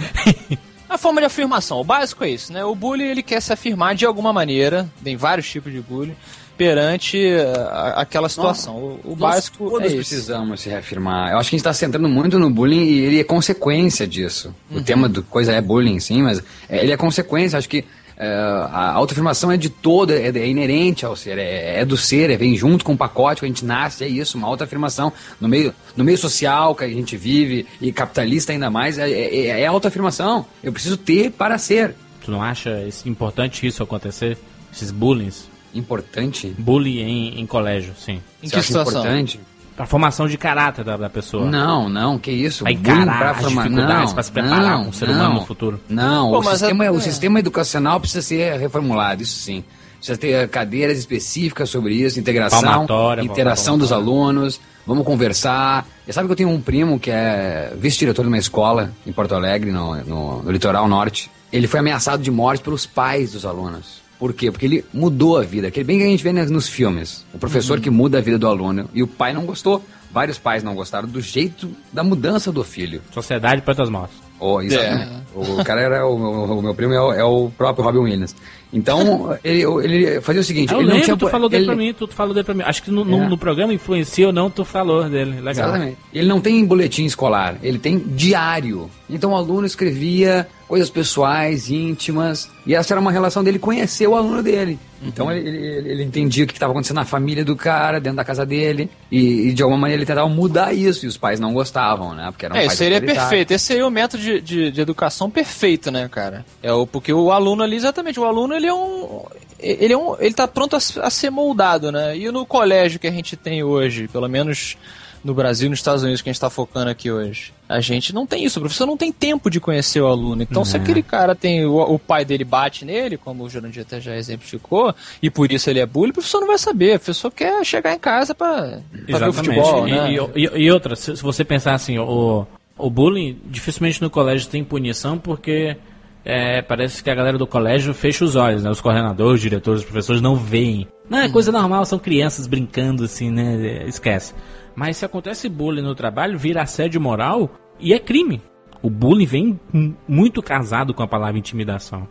A forma de afirmação, o básico é isso, né? O bully ele quer se afirmar de alguma maneira, tem vários tipos de bullying, perante uh, aquela situação. o, o básico todos é precisamos se reafirmar. Eu acho que a gente está centrando muito no bullying e ele é consequência disso. Uhum. O tema do coisa é bullying, sim, mas é- ele é consequência. Acho que é, a autoafirmação é de todo, é, é inerente ao ser, é, é do ser, é, vem junto com o pacote que a gente nasce, é isso, uma autoafirmação. No meio, no meio social que a gente vive, e capitalista ainda mais, é, é, é autoafirmação. Eu preciso ter para ser. Tu não acha isso- importante isso acontecer? Esses bullying? Importante. Bullying em, em colégio, sim. Em Você que acha situação? importante? Pra formação de caráter da, da pessoa. Não, não, que isso. Pra Bullying encarar as dificuldades, não, pra se preparar não, com o ser não, humano no futuro. Não, Pô, o, sistema, é- o sistema educacional precisa ser reformulado, isso sim. Precisa ter cadeiras específicas sobre isso, integração, Palmatória, interação dos palmatória. alunos, vamos conversar. E sabe que eu tenho um primo que é vice-diretor de uma escola em Porto Alegre, no, no- no litoral norte. Ele foi ameaçado de morte pelos pais dos alunos. Por quê? Porque ele mudou a vida. Aquele bem que a gente vê nas- nos filmes. O professor que muda a vida do aluno. E o pai não gostou. Vários pais não gostaram do jeito da mudança do filho. Sociedade para as mortes. Oh, exatamente. O cara era o, o- o meu primo é o, é o próprio Robin Williams. Então (laughs) ele, ele fazia o seguinte, Eu ele não lembro, tinha tu falou dele ele, pra mim, tu, tu falou dele pra mim. Acho que no, no, É. no programa Influencia ou não, tu falou dele. Legal. Exatamente. Ele não tem boletim escolar, ele tem diário. Então o aluno escrevia coisas pessoais, íntimas, e essa era uma relação dele conhecer o aluno dele. Então ele, ele, ele entendia o que estava acontecendo na família do cara, dentro da casa dele, e, e de alguma maneira ele tentava mudar isso, e os pais não gostavam, né? Porque eram É, pais isso seria autoritários. perfeito. Esse seria o método de, de, de educação perfeito, né, cara? É o porque o aluno ali, exatamente, o aluno ele é um. Ele é um. Ele tá pronto a, a ser moldado, né? E no colégio que a gente tem hoje, pelo menos no Brasil e nos Estados Unidos que a gente tá focando aqui hoje, a gente não tem isso. O professor não tem tempo de conhecer o aluno. Então, se aquele cara tem. O, o pai dele bate nele, como o Jurandir até já exemplificou, e por isso ele é bullying, o professor não vai saber. O professor quer chegar em casa pra ver o futebol, e, né? e, e- e outra, se, se você pensar assim, o, o bullying dificilmente no colégio tem punição porque é, parece que a galera do colégio fecha os olhos, né? Os coordenadores, os diretores, os professores não veem. Não, é coisa normal, são crianças brincando assim, né? Esquece. Mas se acontece bullying no trabalho, vira assédio moral e é crime. O bullying vem muito casado com a palavra intimidação.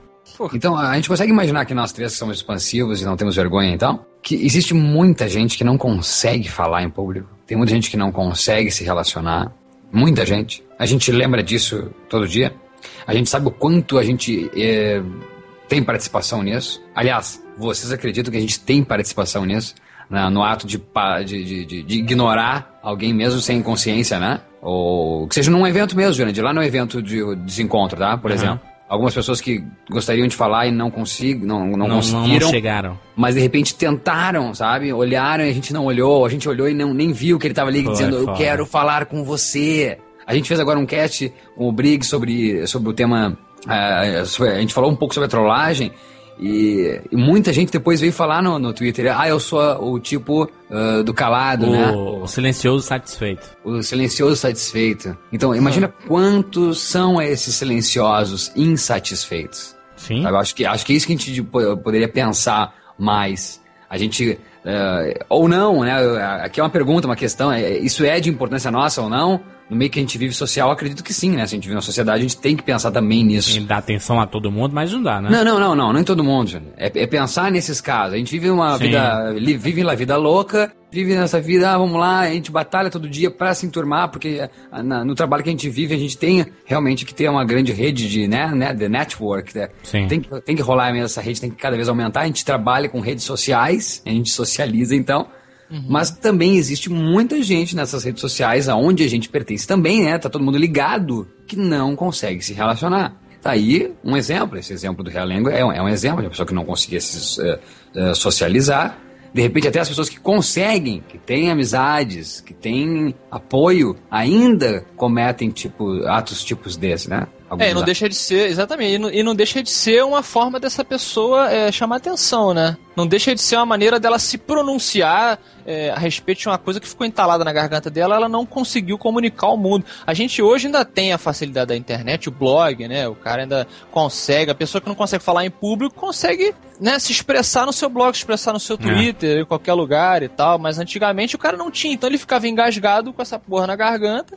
Então, a gente consegue imaginar que nós três que somos expansivos e não temos vergonha, então? Que existe muita gente que não consegue falar em público. Tem muita gente que não consegue se relacionar. Muita gente. A gente lembra disso todo dia. A gente sabe o quanto a gente eh, tem participação nisso. Aliás, vocês acreditam que a gente tem participação nisso? Na- no ato de, de, de, de- ignorar alguém mesmo sem consciência, né? Ou que seja num evento mesmo, Jurandir, lá no evento de desencontro, tá? Por Aham. exemplo. Algumas pessoas que gostariam de falar e não, consigo, não, não, Não, conseguiram, não chegaram. mas de repente tentaram, sabe? Olharam e a gente não olhou, a gente olhou e não, nem viu que ele tava ali Foi, dizendo, eu foi. quero falar com você. A gente fez agora um cast com o Briggs sobre, sobre o tema. sobre- a gente falou um pouco sobre a trollagem. E, e muita gente depois veio falar no, no Twitter: ah, eu sou o tipo ah, do calado, né? O, o silencioso satisfeito. O silencioso satisfeito. Então, imagina quantos são esses silenciosos insatisfeitos. Sim. Sabe? Acho, que, acho que é isso que a gente po- poderia pensar mais. A gente. eh, ou não, né? Aqui é uma pergunta, uma questão. é- Isso é de importância nossa ou não? No meio que a gente vive social, acredito que sim, né? Se a gente vive na sociedade, a gente tem que pensar também nisso. Em dar atenção a todo mundo, mas não dá, né? Não, não, não, não, não em todo mundo. É, é pensar nesses casos. A gente vive uma Sim. vida, vive uma vida louca, vive nessa vida, ah, vamos lá, a gente batalha todo dia pra se enturmar, porque ah, na- no trabalho que a gente vive, a gente tem realmente que ter uma grande rede de, né, né, de network, né? Sim. Tem, que- tem que rolar mesmo essa rede, tem que cada vez aumentar. A gente trabalha com redes sociais, a gente socializa então. Mas também existe muita gente nessas redes sociais, aonde a gente pertence também, né? Tá todo mundo ligado, que não consegue se relacionar. Tá aí um exemplo, esse exemplo do Realengo é, um- é um exemplo de uma pessoa que não conseguia se eh, eh, socializar. De repente, até as pessoas que conseguem, que têm amizades, que têm apoio, ainda cometem tipo, atos tipos desse, né? Alguns É, e não deixa de ser, exatamente, e não, e não deixa de ser uma forma dessa pessoa é, chamar atenção, né? Não deixa de ser uma maneira dela se pronunciar é, a respeito de uma coisa que ficou entalada na garganta dela, ela não conseguiu comunicar ao mundo. A gente hoje ainda tem a facilidade da internet, o blog, né? O cara ainda consegue, a pessoa que não consegue falar em público consegue né, se expressar no seu blog, se expressar no seu Twitter, em qualquer lugar e tal, mas antigamente o cara não tinha, então ele ficava engasgado com essa porra na garganta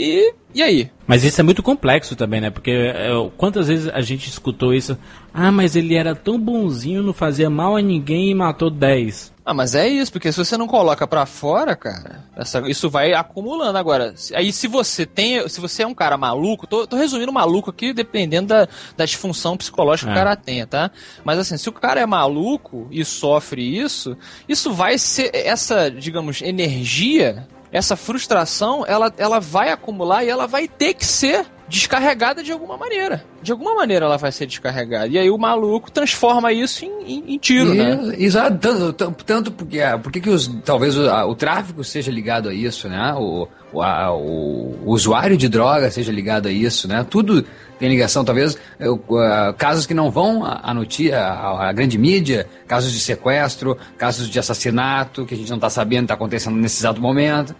E, e aí? Mas isso é muito complexo também, né? Porque é, quantas vezes a gente escutou isso? Ah, mas ele era tão bonzinho, não fazia mal a ninguém e matou 10. Ah, mas é isso, porque se você não coloca pra fora, cara, essa- isso vai acumulando. Agora, aí se você tem. Se você é um cara maluco, tô, tô resumindo maluco aqui, dependendo da, da disfunção psicológica que É. o cara tenha, tá? Mas assim, se o cara é maluco e sofre isso, isso vai ser. Essa, digamos, energia, essa frustração, ela, ela vai acumular e ela vai ter que ser descarregada de alguma maneira. De alguma maneira ela vai ser descarregada. E aí o maluco transforma isso em, em- em tiro, né? E- Exato, tanto, tanto- porque, ah, por que os, talvez o, a- o tráfico seja ligado a isso, né? O, o, a- o usuário de droga seja ligado a isso, né? Tudo tem ligação, talvez eu, ah, casos que não vão à notícia, à, grande mídia, casos de sequestro, casos de assassinato que a gente não está sabendo está acontecendo nesse exato momento.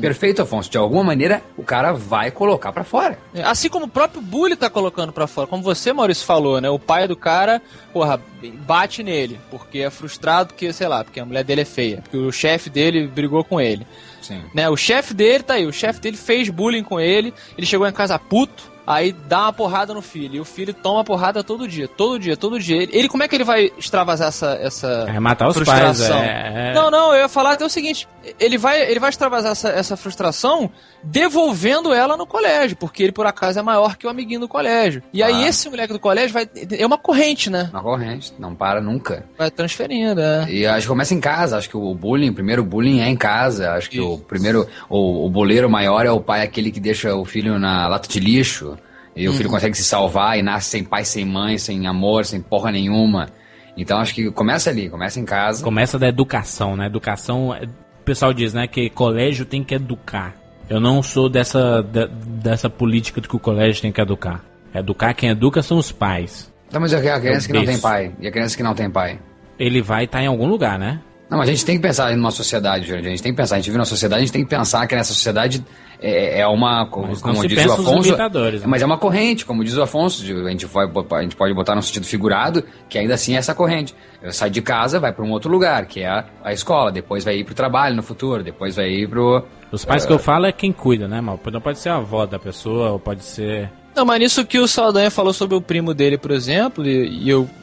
Perfeito, Afonso. De alguma maneira o cara vai colocar para fora. É, Assim como o próprio Bully tá colocando pra fora. Como você, Maurício, falou, né? O pai do cara, porra, bate nele. Porque é frustrado, porque, sei lá, porque a mulher dele é feia. Porque o chefe dele brigou com ele. Sim. Né? O chefe dele tá aí. O chefe dele fez bullying com ele. Ele chegou em casa puto. Aí dá uma porrada no filho. E o filho toma porrada todo dia. Todo dia, todo dia. Ele, ele- como é que ele vai extravasar essa. essa É matar os pais, frustração? é, é- Não, não, eu ia falar até o seguinte: ele vai, ele vai extravasar essa, essa frustração devolvendo ela no colégio, porque ele por acaso é maior que o amiguinho do colégio. E aí Ah. esse moleque do colégio vai. É uma corrente, né? Uma corrente, não para nunca. Vai transferindo, é. E acho que começa em casa, acho que o bullying, o primeiro bullying é em casa. Acho que o primeiro, o, o boleiro maior é o pai, aquele que deixa o filho na lata de lixo. E o filho consegue se salvar e nasce sem pai, sem mãe, sem amor, sem porra nenhuma. Então acho que começa ali, começa em casa. Começa da educação, né? Educação. é- O pessoal diz, né, que colégio tem que educar. Eu não sou dessa, de- dessa política de que o colégio tem que educar. Educar quem educa são os pais. Então, mas é a criança que não tem pai. E a criança que não tem pai. Ele vai estar em algum lugar, né? Não, mas a gente tem que pensar numa sociedade, Jorge. A gente tem que pensar. A gente vive numa sociedade, a gente tem que pensar que nessa sociedade é, é uma. Como, Mas como diz o Afonso. né? Mas é uma corrente, como diz o Afonso. A gente, vai, a gente pode botar no sentido figurado, que ainda assim é essa corrente. Sai de casa, vai para um outro lugar, que é a, a escola. Depois vai ir pro trabalho no futuro. Depois vai ir pro. Os pais que eu falo é quem cuida, né, mal? Não pode ser a avó da pessoa, ou pode ser. Não, mas nisso que o Saldanha falou sobre o primo dele, por exemplo, e, e eu, eu eu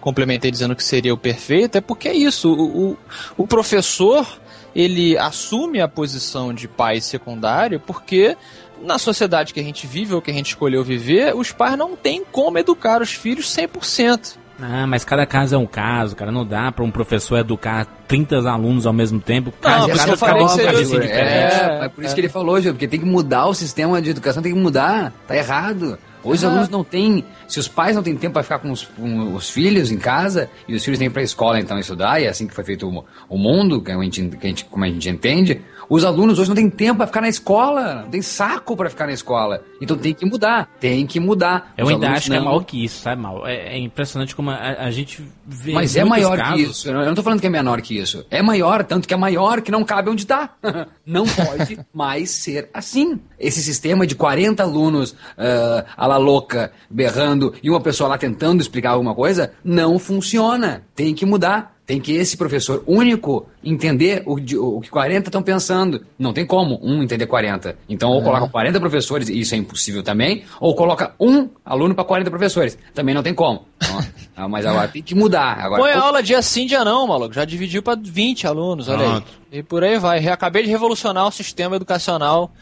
complementei dizendo que seria o perfeito, é porque é isso. O, o, o professor ele assume a posição de pai secundário porque na sociedade que a gente vive ou que a gente escolheu viver, os pais não têm como educar os filhos 100%. Ah, mas cada caso é um caso, cara. Não dá pra um professor educar 30 alunos ao mesmo tempo. Não, Cada por isso que eu falei que um seria diferente. É, é por isso que ele falou, Gil, porque tem que mudar o sistema de educação, tem que mudar. Tá errado. Hoje os Ah. alunos não têm. Se os pais não têm tempo para ficar com os, com os filhos em casa, e os filhos têm ir pra escola então estudar, e é assim que foi feito o, o mundo, que a, gente, que a gente- como a gente entende, os alunos hoje não têm tempo para ficar na escola, não tem saco para ficar na escola. Então tem que mudar, tem que mudar. Eu Os ainda acho que é não- maior que isso, sabe, mal? É, é impressionante como a, a gente vê. Mas é maior que casos- isso. Eu não não tô falando que é menor que isso. É maior, tanto que é maior que não cabe onde tá. (laughs) não pode mais ser assim. Esse sistema de 40 alunos ah, à la louca, berrando, e uma pessoa lá tentando explicar alguma coisa, não funciona. Tem que mudar. Tem que esse professor único entender o, o que 40 estão pensando. Não tem como um entender 40. Então, ou coloca 40 professores, e isso é impossível também, ou coloca um aluno para 40 professores. Também não tem como. Então, (laughs) ah, mas agora tem que mudar. Agora, Põe a aula dia sim, dia não, maluco. Já dividiu pra 20 alunos, olha Pronto. aí. E por aí vai. Eu acabei de revolucionar o sistema educacional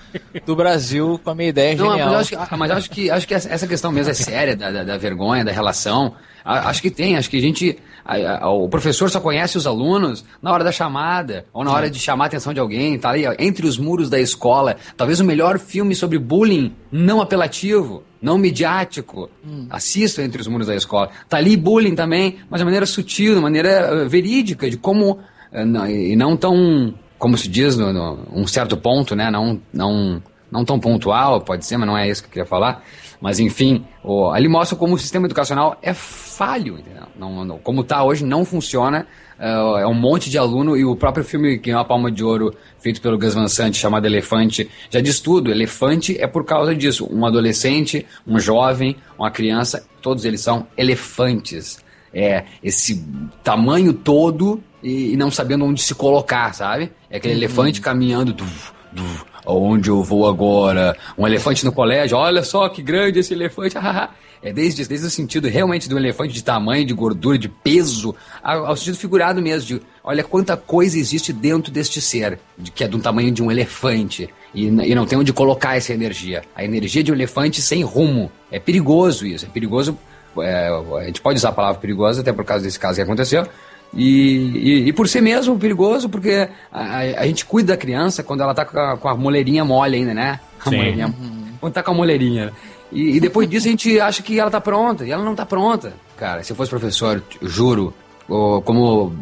do Brasil com a minha ideia Não, genial. mas eu acho que, ah, mas eu acho que, acho que essa essa questão mesmo é séria, da, da, da vergonha, da relação. A- Acho que tem, acho que a gente. a- a- o professor só conhece os alunos na hora da chamada, ou na hora de chamar a atenção de alguém, tá ali, ó, entre os muros da escola. Talvez o melhor filme sobre bullying não apelativo, não midiático. Assista entre os muros da escola. Tá ali bullying também, mas de maneira sutil, de maneira eh, verídica, de como. eh, e não tão. Como se diz, no, no- um certo ponto, né? Não. não não tão pontual, pode ser, mas não é isso que eu queria falar. Mas enfim, ali mostra como o sistema educacional é falho? Não, não- como está hoje, não funciona. É, é um monte de aluno e o próprio filme que ganhou a Palma de Ouro, feito pelo Gus Van Sant, chamado Elefante, já diz tudo. Elefante é por causa disso. Um adolescente, um jovem, uma criança, todos eles são elefantes. É esse tamanho todo e, e não sabendo onde se colocar, sabe? É aquele elefante caminhando. duf, Onde eu vou agora? Um elefante no colégio? Olha só que grande esse elefante. (laughs) é desde, desde o sentido realmente do elefante de tamanho, de gordura, de peso, ao, sentido figurado mesmo, de olha quanta coisa existe dentro deste ser, de, que é do tamanho de um elefante. E, e não tem onde colocar essa energia. A energia de um elefante sem rumo. É perigoso isso, é perigoso. É, a gente pode usar a palavra perigosa, até por causa desse caso que aconteceu, e, e, e, por si mesmo perigoso, porque a, a, gente cuida da criança quando ela tá com a, com a moleirinha mole ainda, né? A Sim. moleirinha, quando tá com a moleirinha. E, e, depois disso a gente acha que ela tá pronta, e ela não tá pronta. Cara, se eu fosse professor, juro, como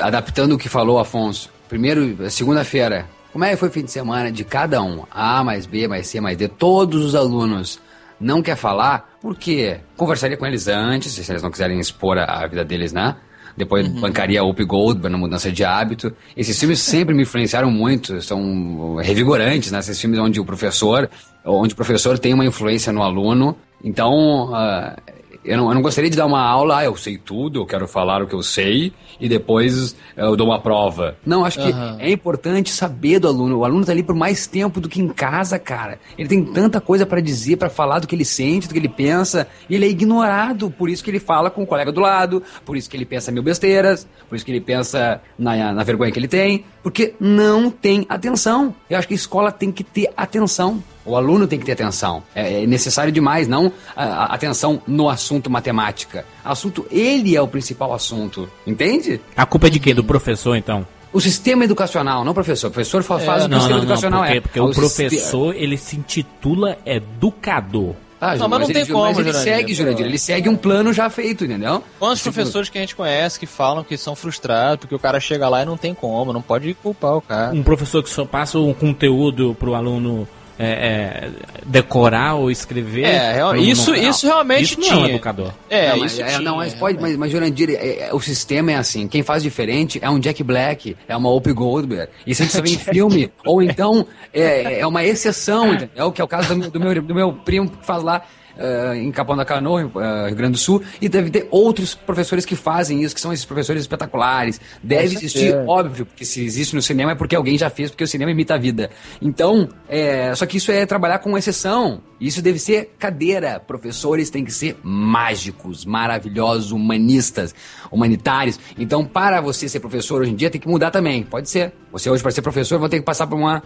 adaptando o que falou Afonso, primeiro, segunda-feira, como é que foi o fim de semana de cada um? A mais B, mais C, mais D, todos os alunos não quer falar, por quê? Conversaria com eles antes, se eles não quiserem expor a, a vida deles, né? Depois uhum. bancaria Up Gold na mudança de hábito. Esses filmes sempre me influenciaram muito, são revigorantes, né? Esses filmes onde o professor, onde o professor tem uma influência no aluno. Então, uh, eu não, eu não gostaria de dar uma aula, ah, eu sei tudo, eu quero falar o que eu sei e depois eu dou uma prova. Não, acho que uhum. é importante saber do aluno. O aluno tá ali por mais tempo do que em casa, cara. Ele tem tanta coisa para dizer, para falar do que ele sente, do que ele pensa, e ele é ignorado. Por isso que ele fala com o colega do lado, por isso que ele pensa mil besteiras, por isso que ele pensa na, na vergonha que ele tem, porque não tem atenção. Eu acho que a escola tem que ter atenção. O aluno tem que ter atenção. É, é necessário demais, não a, a atenção no assunto matemática. Assunto, ele é o principal assunto. Entende? A culpa é de quem? Do professor, então? O sistema educacional, não professor. O professor faz, é, o não, sistema não, educacional. Não, porque, é. porque o, o professor, ele se intitula educador. Ah, não, mas, mas não ele, tem como, mas ele Jurandir, segue, Jurandir, ele segue um plano já feito, entendeu? Quantos tipo... professores que a gente conhece que falam que são frustrados porque o cara chega lá e não tem como, não pode culpar o cara. Um professor que só passa um conteúdo pro aluno é, é, decorar ou escrever. É, isso, não, isso realmente isso não é um educador. É, não, mas, é, não, mas pode, mas, mas Jurandir, é, é, o sistema é assim. Quem faz diferente é um Jack Black, é uma Opie Goldberg. Isso a gente só vê em (laughs) filme. Ou então é, é uma exceção, é o que é o caso do, do, meu, do meu primo que faz lá uh, em Capão da Canoa, uh, Rio Grande do Sul, e deve ter outros professores que fazem isso, que são esses professores espetaculares. Deve existir, óbvio, porque se existe no cinema é porque alguém já fez, porque o cinema imita a vida. Então, é, só que isso é trabalhar com exceção. Isso deve ser cadeira. Professores têm que ser mágicos, maravilhosos, humanistas, humanitários. Então, para você ser professor hoje em dia, tem que mudar também. Pode ser. Você hoje, para ser professor, vai ter que passar por uma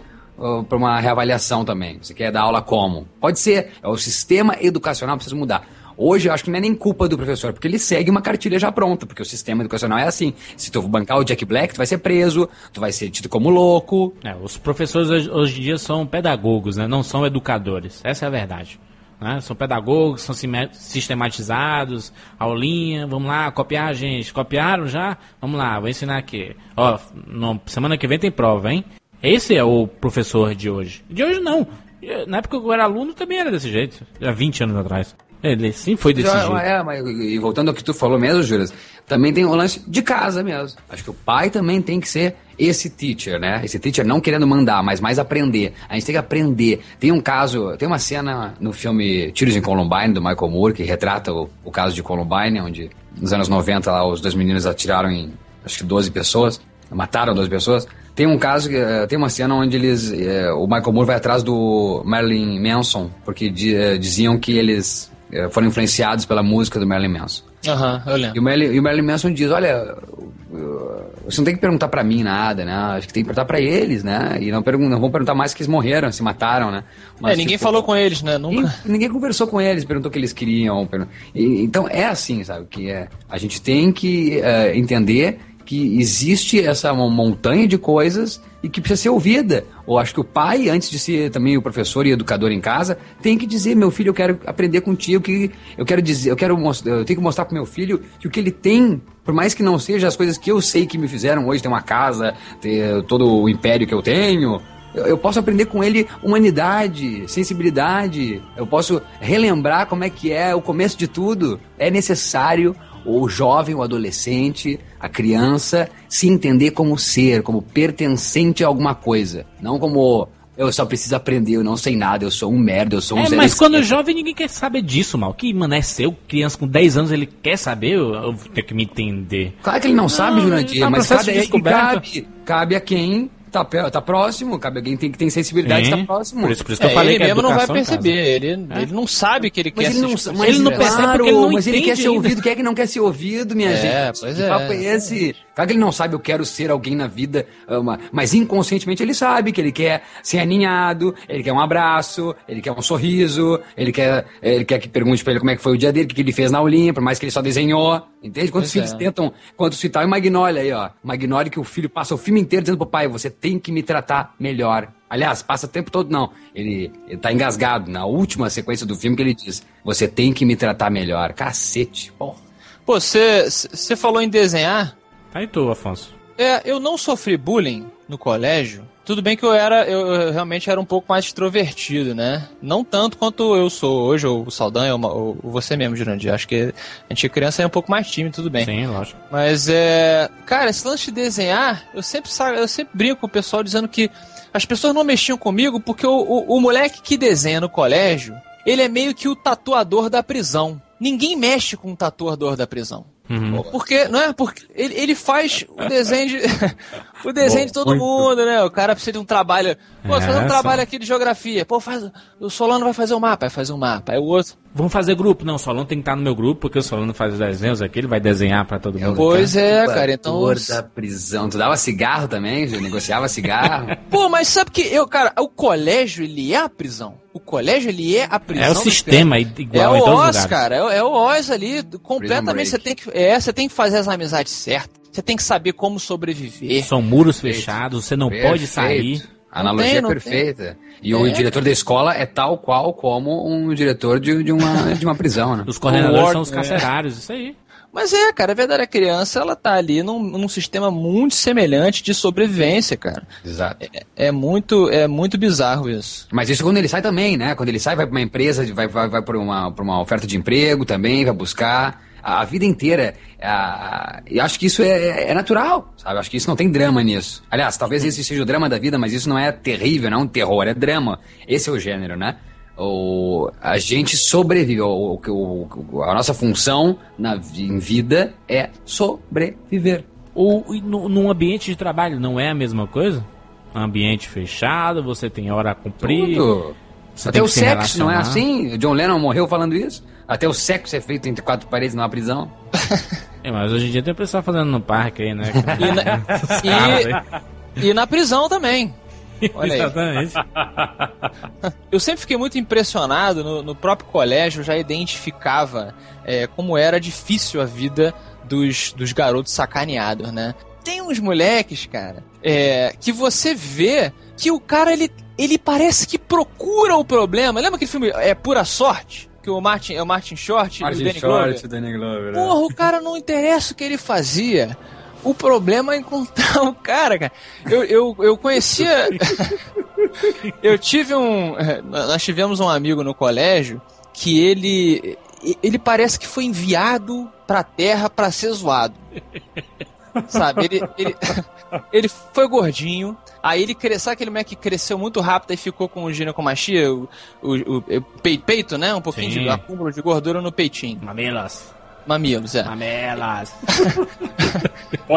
para uma reavaliação também. Você quer dar aula como? Pode ser. É o sistema educacional precisa mudar. Hoje eu acho que não é nem culpa do professor, porque ele segue uma cartilha já pronta, porque o sistema educacional é assim. Se tu bancar o Jack Black, tu vai ser preso, tu vai ser tido como louco. É, os professores hoje, hoje em dia são pedagogos, né? Não são educadores. Essa é a verdade. Né? São pedagogos, são sistematizados, aulinha, vamos lá, copiar, gente. Copiaram já? Vamos lá, vou ensinar aqui. Ó, no, semana que vem tem prova, hein? Esse é o professor de hoje. De hoje não. Na época que eu era aluno também era desse jeito. Há 20 anos atrás. Ele sim foi desse Já, jeito. É, mas e voltando ao que tu falou mesmo, Juras, também tem o lance de casa mesmo. Acho que o pai também tem que ser esse teacher, né? Esse teacher não querendo mandar, mas mais aprender. A gente tem que aprender. Tem um caso, tem uma cena no filme Tiros em Columbine, do Michael Moore, que retrata o, o caso de Columbine, onde nos anos 90 lá os dois meninos atiraram em acho que 12 pessoas, mataram 12 pessoas. Tem um caso, eh, tem uma cena onde eles, é, o Michael Moore vai atrás do Marilyn Manson, porque eh, diziam que eles foram influenciados pela música do Marilyn Manson. Aham, uhum, eu lembro. E o, Marilyn, e o Marilyn Manson diz, olha, você não tem que perguntar para mim nada, né? Acho que tem que perguntar para eles, né? E não, não vão perguntar mais que eles morreram, se mataram, né? Mas, é, ninguém tipo, falou com eles, né? Nunca... Ninguém, ninguém, conversou com eles, perguntou o que eles queriam. E, então é assim, sabe? Que é, a gente tem que uh, entender que existe essa montanha de coisas e que precisa ser ouvida. Ou acho que o pai, antes de ser também o professor e educador em casa, tem que dizer, meu filho, eu quero aprender contigo, que eu quero dizer, eu quero eu tenho que mostrar pro meu filho que o que ele tem, por mais que não seja as coisas que eu sei que me fizeram hoje, ter uma casa, ter todo o império que eu tenho, eu posso aprender com ele humanidade, sensibilidade. Eu posso relembrar como é que é o começo de tudo. É necessário o jovem, o adolescente, a criança se entender como ser, como pertencente a alguma coisa, não como eu só preciso aprender, eu não sei nada, eu sou um merda, eu sou um É, mas quando é jovem ninguém quer saber disso, mal. Que, mano, é seu, criança com 10 anos, ele quer saber, eu, eu tenho que me entender. Claro que ele não, não sabe, Jurandir, tá mas cabe, cabe, cabe a quem tá, tá próximo, cabe alguém tem que ter sensibilidade estar próximo. Por isso, por isso que eu É, falei ele que a mesmo não vai perceber, ele, ele não sabe que ele Mas quer ele não, se mas ele não claro, percebe porque ele não mas ele quer entende ser ainda. ouvido. Quem é que não quer ser ouvido, minha É, gente? pois que é. papo é esse? Claro que ele não sabe, eu quero ser alguém na vida, ama, mas inconscientemente ele sabe que ele quer ser aninhado, ele quer um abraço, ele quer um sorriso, ele quer, ele quer que pergunte pra ele como é que foi o dia dele, o que que ele fez na aulinha, por mais que ele só desenhou. Entende? Quantos Pois filhos é. tentam, quantos citar o Magnólia aí, ó. Magnólia que o filho passa o filme inteiro dizendo pro pai, você tem que me tratar melhor. Aliás, passa o tempo todo, não. Ele, ele tá engasgado na última sequência do filme que ele diz: Você tem que me tratar melhor. Cacete. Porra. Pô, você falou em desenhar. Aí tu, Afonso. É, eu não sofri bullying no colégio. Tudo bem que eu era, eu, eu realmente era um pouco mais extrovertido, né? Não tanto quanto eu sou hoje, ou o Saldanha, ou, ou você mesmo, Jurandir. Acho que a gente criança é um pouco mais tímido, tudo bem. Sim, lógico. Mas é. Cara, esse lance de desenhar, eu sempre, eu sempre brinco com o pessoal dizendo que as pessoas não mexiam comigo porque o, o, o moleque que desenha no colégio, ele é meio que o tatuador da prisão. Ninguém mexe com o tatuador da prisão. Uhum. Porque, não é? Porque ele, ele faz o desenho de. (laughs) o desenho de todo mundo, né? O cara precisa de um trabalho. Pô, É, fazer um só. trabalho aqui de geografia. Pô, faz. O Solano vai fazer um mapa, vai fazer um mapa. Aí o outro. Vamos fazer grupo? Não, o Solano tem que estar no meu grupo, porque o Solano faz os desenhos aqui, ele vai desenhar pra todo mundo. Pois é, cara. Então. Da prisão. Tu dava cigarro também? Viu? Negociava (laughs) cigarro? Pô, mas sabe que eu, cara, o colégio, ele é a prisão. O colégio, ele é a prisão. É o sistema igual é em o todos os Oz, lugares. cara. É, o- é o Oz ali, completamente. Você tem que, é, você tem que fazer as amizades certas. Você tem que saber como sobreviver. São muros fechados, você não pode sair. A analogia tem, é perfeita. E o diretor da escola é tal qual como um diretor de, de, uma, de uma prisão, né? Os coordenadores são os Ward, é. carcerários, isso aí. Mas é, cara, a verdade, a criança, ela tá ali num, num sistema muito semelhante de sobrevivência, cara. Exato. É muito, é muito bizarro isso. Mas isso quando ele sai também, né? Quando ele sai, vai pra uma empresa, vai, vai, vai pra, uma, pra uma oferta de emprego também, vai buscar. A, a vida inteira. A, e acho que isso é, é natural, sabe? Acho que isso não tem drama nisso. Aliás, talvez esse seja o drama da vida, mas isso não é terrível, não é um terror, é drama. Esse é o gênero, né? O, a gente sobrevive. O, o- a nossa função na, em vida é sobreviver. Ou no, num ambiente de trabalho não é a mesma coisa? Ambiente fechado, você tem hora a cumprir. Até tem o sexo, não é relacionar. assim? O John Lennon morreu falando isso? Até o sexo é feito entre quatro paredes numa prisão. (laughs) É, mas hoje em dia tem o pessoal fazendo no parque aí, né? E na, e, e na prisão também. Olha aí. Exatamente. (laughs) Eu sempre fiquei muito impressionado, no, no próprio colégio eu já identificava é, como era difícil a vida dos, dos garotos sacaneados, né? Tem uns moleques, cara, é, que você vê que o cara, ele, ele parece que procura o problema. Lembra aquele filme É Pura Sorte? Que o Martin, é o Martin Short e o Danny Glover? Danny Glover. Porra, o cara não interessa o que ele fazia. O problema é encontrar (laughs) o cara, cara. Eu, eu, eu conhecia. (laughs) eu tive um. Nós tivemos um amigo no colégio que ele. Ele parece que foi enviado pra terra pra ser zoado. Sabe? Ele, ele, (laughs) ele foi gordinho. Aí ele cresceu, sabe aquele moleque que cresceu muito rápido e ficou com o ginecomastia, o, o, o, o pe- peito, né? Um pouquinho Sim. de acúmulo de gordura no peitinho. Mamelas. Mamilos, é. Mamelas. (laughs)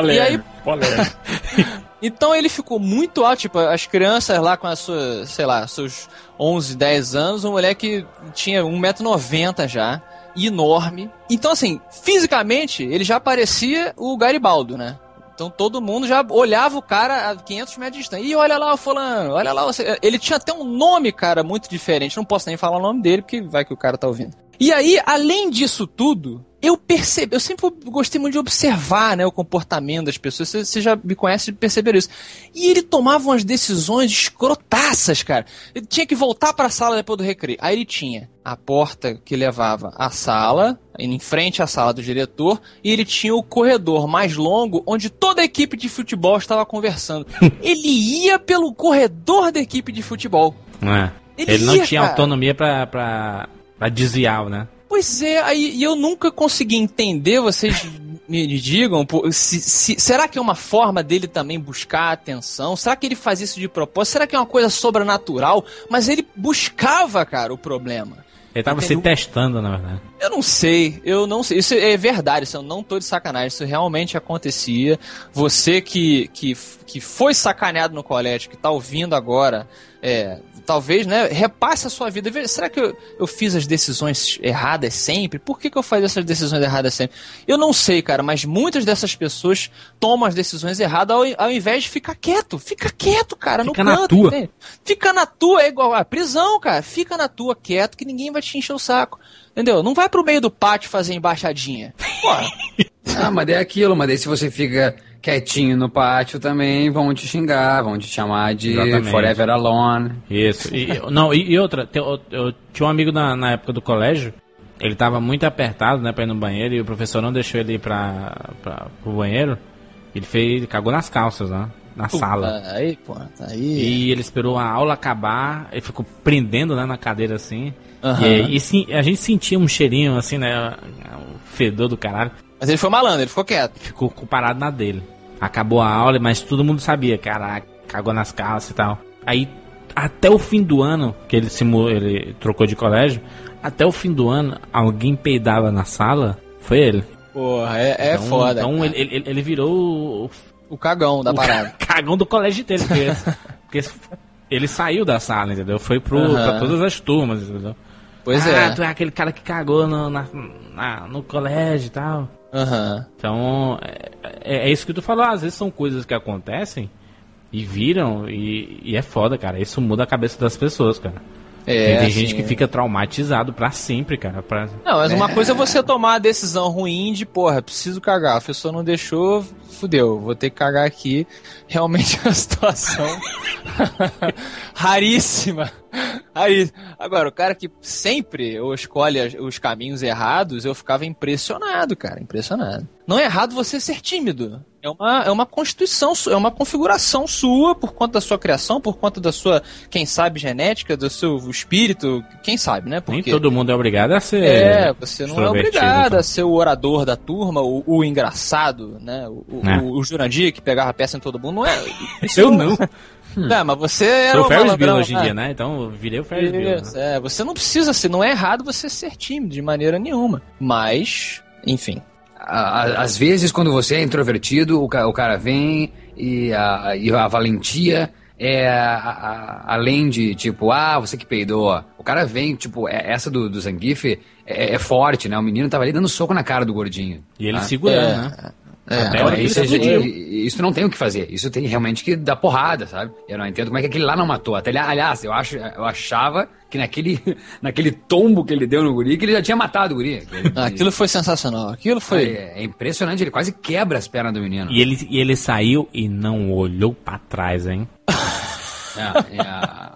E aí, (laughs) então ele ficou muito alto, tipo, as crianças lá com as suas, sei lá, seus 11, 10 anos, um moleque tinha 1,90m já, enorme. Então, assim, fisicamente, ele já parecia o Garibaldo, né? Então todo mundo já olhava o cara a 500 metros de distância. E olha lá o fulano, olha lá. Você... Ele tinha até um nome, cara, muito diferente. Não posso nem falar o nome dele, porque vai que o cara tá ouvindo. E aí, além disso tudo, eu percebi, eu sempre gostei muito de observar, né, o comportamento das pessoas. Você, já me conhece de perceber isso. E ele tomava umas decisões escrotaças, cara. Ele tinha que voltar para a sala depois do recreio. Aí ele tinha a porta que levava à sala, em frente à sala do diretor, e ele tinha o corredor mais longo onde toda a equipe de futebol estava conversando. (laughs) ele ia pelo corredor da equipe de futebol. Não é? Ele Ele, não ia, tinha cara. autonomia pra, pra desviar, né? Pois é, aí e eu nunca consegui entender, vocês me digam, se, se- será que é uma forma dele também buscar atenção? Será que ele faz isso de propósito? Será que é uma coisa sobrenatural? Mas ele buscava, cara, o problema. Ele tava se Entendeu? testando, na verdade. Eu não sei, eu não sei. Isso é verdade, isso eu não tô de sacanagem, isso realmente acontecia. Você que, que, que foi sacaneado no colégio, que tá ouvindo agora, é, talvez, né, repasse a sua vida. Veja, Será que eu, eu fiz as decisões erradas sempre? Por que, que eu fazia essas decisões erradas sempre? Eu não sei, cara, mas muitas dessas pessoas tomam as decisões erradas ao, ao invés de ficar quieto. Fica quieto, cara, Fica no na canto. tua. entende? Fica na tua, é igual a prisão, cara. Fica na tua quieto que ninguém vai te encher o saco. Entendeu? Não vai pro meio do pátio fazer embaixadinha. Porra. (laughs) Ah, mas é aquilo, mas daí se você fica quietinho no pátio também, vão te xingar, vão te chamar de Exatamente. Forever Alone. Isso. E, não, e, e outra, eu, eu tinha um amigo na, na época do colégio, ele tava muito apertado, né, pra ir no banheiro, e o professor não deixou ele ir pra, pra, pro banheiro. Ele fez, ele cagou nas calças, né? Na sala. Aí, pô, tá aí. E ele esperou a aula acabar, ele ficou prendendo né, na cadeira assim. Aham. E, e sim, a gente sentia um cheirinho assim, né? O fedor do caralho. Mas ele foi malandro, ele ficou quieto. Ficou parado na dele. Acabou a aula, mas todo mundo sabia, caraca, cagou nas calças e tal. Aí, até o fim do ano, que ele se ele trocou de colégio, até o fim do ano, alguém peidava na sala, foi ele. Porra, é, é então, foda. Então cara. ele, ele, ele virou o, O cagão da o parada. (laughs) cagão do colégio inteiro. Porque, porque ele saiu da sala, entendeu? Foi pro, Aham. pra todas as turmas, entendeu? Pois ah, é. tu é aquele cara que cagou no, na, na- no colégio e tal. Aham. Então, é, é- é isso que tu falou. Às vezes são coisas que acontecem e viram e, e é foda, cara. Isso muda a cabeça das pessoas, cara. É, tem tem assim, gente que fica traumatizado pra sempre, cara. Pra... Não, mas uma coisa é você tomar a decisão ruim de, porra, preciso cagar. A pessoa não deixou, fudeu, vou ter que cagar aqui. Realmente é uma (laughs) situação (laughs) raríssima. Raríssima. Agora, o cara que sempre ou escolhe os caminhos errados, eu ficava impressionado, cara, impressionado. Não é errado você ser tímido. É uma, é uma constituição, é uma configuração sua por conta da sua criação, por conta da sua, quem sabe, genética, do seu espírito, quem sabe, né? Nem Porque todo mundo é obrigado a ser. é, você não é obrigado então. a ser o orador da turma, o, o engraçado, né? O, É. o- o Jurandir que pegava peça em todo mundo, não é. Eu não. Não, mas você era Sou o Ferris Bueller hoje em dia, né? Então eu virei o Ferris. Isso, né? é, você não precisa ser, não é errado você ser tímido de maneira nenhuma. Mas, enfim. Às vezes, quando você é introvertido, o, ca- o cara vem e a, e a valentia é a- a- além de, tipo, ah, você que peidou. O cara vem, tipo, é- essa do, do Zangief é, é forte, né? O menino tava ali dando soco na cara do gordinho. E ele Ah, segurando, é. né? É, Até hora que isso, ele explodiu. isso não tem o que fazer. Isso tem realmente que dar porrada, sabe? Eu não entendo como é que aquele lá não matou. Até, ele- aliás, eu, acho, eu achava que naquele, (laughs) naquele tombo que ele deu no guri, que ele já tinha matado o guri. (laughs) Ele- Aquilo foi sensacional. Aquilo foi. é, é impressionante, ele quase quebra as pernas do menino. E ele, e ele saiu e não olhou pra trás, hein? É, é,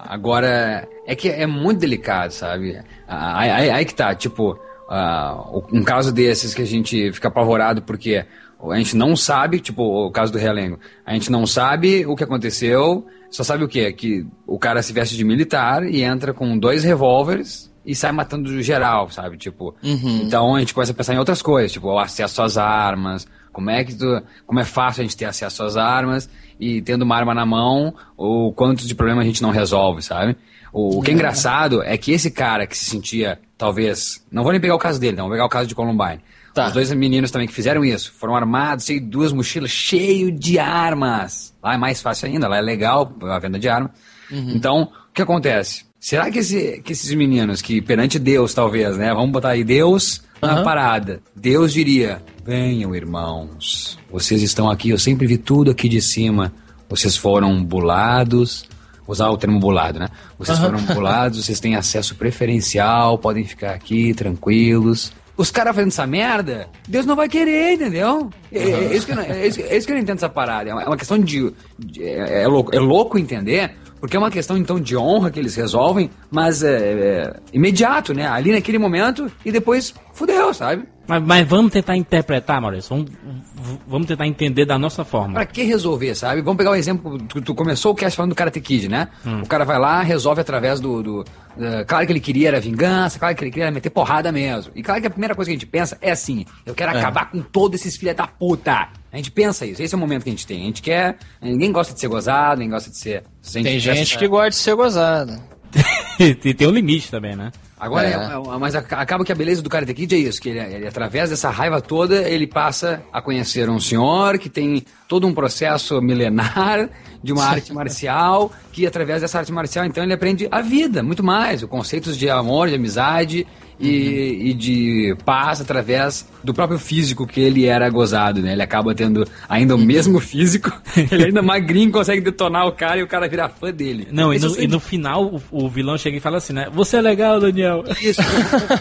agora, é que é muito delicado, sabe? Aí, aí- aí que tá, tipo, ah, um caso desses que a gente fica apavorado porque a gente não sabe, tipo o caso do Realengo, a gente não sabe o que aconteceu, só sabe o quê? Que o cara se veste de militar e entra com dois revólveres e sai matando geral, sabe? Tipo, então a gente começa a pensar em outras coisas, tipo, o acesso às armas, como é que tu, como é fácil a gente ter acesso às armas e tendo uma arma na mão, o quanto de problema a gente não resolve, sabe? O, o que é engraçado é que esse cara que se sentia, talvez, não vou nem pegar o caso dele, não, vou pegar o caso de Columbine. Tá. Os dois meninos também que fizeram isso, foram armados, de duas mochilas, cheio de armas. Lá é mais fácil ainda, lá é legal a venda de armas. Então, o que acontece? Será que, esse- que esses meninos, que perante Deus, talvez, né? Vamos botar aí Deus na Aham. parada. Deus diria: Venham, irmãos. Vocês estão aqui, eu sempre vi tudo aqui de cima. Vocês foram bulados. Usar o termo bulado, né? Vocês foram bulados, vocês têm acesso preferencial, podem ficar aqui tranquilos. Os caras fazendo essa merda, Deus não vai querer, entendeu? É, é isso que eu não, é isso- é isso que eu não entendo essa parada. É uma, é questão de. de- é, é louco, é louco entender, porque é uma questão então de honra que eles resolvem, mas é, é imediato, né? Ali naquele momento e depois fudeu, sabe? Mas, mas vamos tentar interpretar, Maurício. Vamos, vamos tentar entender da nossa forma. Pra que resolver, sabe? Vamos pegar o exemplo, tu, tu começou o cast falando do Karate Kid, né? O cara vai lá, resolve através do... do da- claro que ele queria era vingança, claro que ele queria meter porrada mesmo. E claro que a primeira coisa que a gente pensa é assim, eu quero acabar com todos esses filha da puta. A gente pensa isso, esse é o momento que a gente tem. A gente quer... Ninguém gosta de ser gozado, ninguém gosta de ser... se a Tem gente que gosta de ser gozada. (laughs) e tem um limite também, né? Agora, É. é- é- mas ac- acaba que a beleza do Karate Kid é isso, que ele, ele, através dessa raiva toda, ele passa a conhecer um senhor que tem todo um processo milenar de uma (laughs) arte marcial, que através dessa arte marcial, então, ele aprende a vida, muito mais, os conceitos de amor, de amizade e, e de paz através do próprio físico que ele era gozado, né? Ele acaba tendo ainda o mesmo (laughs) físico, ele ainda magrinho, consegue detonar o cara e o cara vira fã dele. Não, e no, e no final o, o vilão chega e fala assim, né? Você é legal, Daniel. Isso.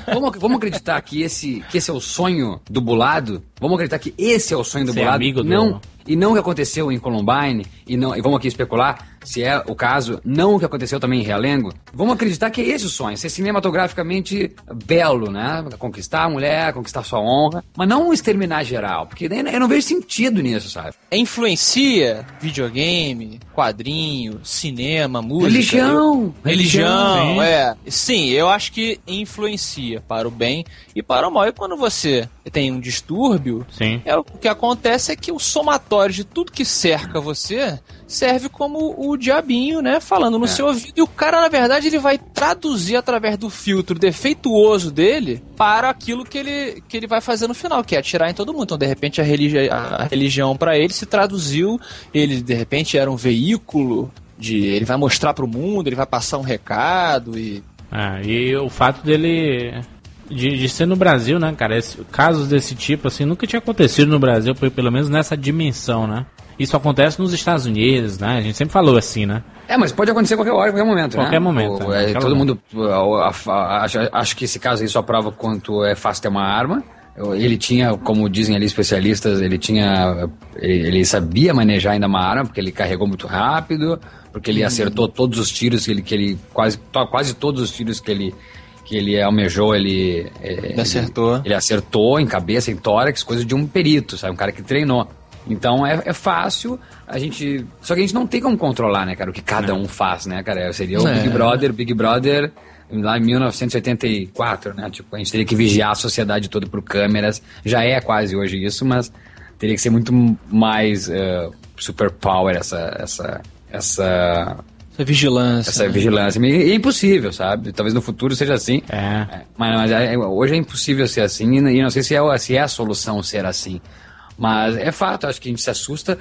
vamos, vamos acreditar que esse, que esse é o sonho do bulado? Vamos acreditar que esse é o sonho do Ser bulado? amigo do- não, e não o que aconteceu em Columbine, e, não, e vamos aqui especular se é o caso, não o que aconteceu também em Realengo. Vamos acreditar que é esse o sonho, ser cinematograficamente belo, né? Conquistar a mulher, conquistar sua honra, mas não exterminar geral, porque daí eu não vejo sentido nisso, sabe? Influencia videogame, quadrinho, cinema, música. Religião. eu- Religião, Sim. é. Sim, eu acho que influencia para o bem e para o mal. E quando você tem um distúrbio, Sim. é, o que acontece é que o somatório de tudo que cerca você serve como o diabinho, né? Falando no seu ouvido. E o cara, na verdade, ele vai traduzir através do filtro defeituoso dele para aquilo que ele, que ele vai fazer no final, que é atirar em todo mundo. Então, de repente, a, religi a religião para ele se traduziu. Ele, de repente, era um veículo. De, ele vai mostrar para o mundo, ele vai passar um recado e Ah, e o fato dele. De, de ser no Brasil, né, cara? Esse- casos desse tipo, assim, nunca tinha acontecido no Brasil, pe- pelo menos nessa dimensão, né? Isso acontece nos Estados Unidos, né? A gente sempre falou assim, né? É, mas pode acontecer a qualquer hora, a qualquer momento, Qualquer né? momento, O- né? é, todo momento. mundo acha, acho que esse caso aí só prova quanto é fácil ter uma arma. Ele tinha, como dizem ali especialistas, ele tinha. Ele, sabia manejar ainda uma arma, porque ele carregou muito rápido, porque ele acertou todos os tiros que ele. Que ele quase, quase todos os tiros que ele. Que ele almejou, ele. é, Ele acertou. Ele acertou em cabeça, em tórax, coisa de um perito, sabe? Um cara que treinou. Então é, é fácil, a gente. Só que a gente não tem como controlar, né, cara, o que cada um faz, né, cara? Seria o É. Big Brother, Big Brother lá em 1984, né? Tipo, a gente teria que vigiar a sociedade toda por câmeras. Já é quase hoje isso, mas teria que ser muito mais eh, superpower essa. essa essa, essa vigilância. essa né? vigilância. E é impossível, sabe? Talvez no futuro seja assim. É. É, Mas, mas é- hoje é impossível ser assim e e não sei se é, se é a solução ser assim. Mas é fato, acho que a gente se assusta.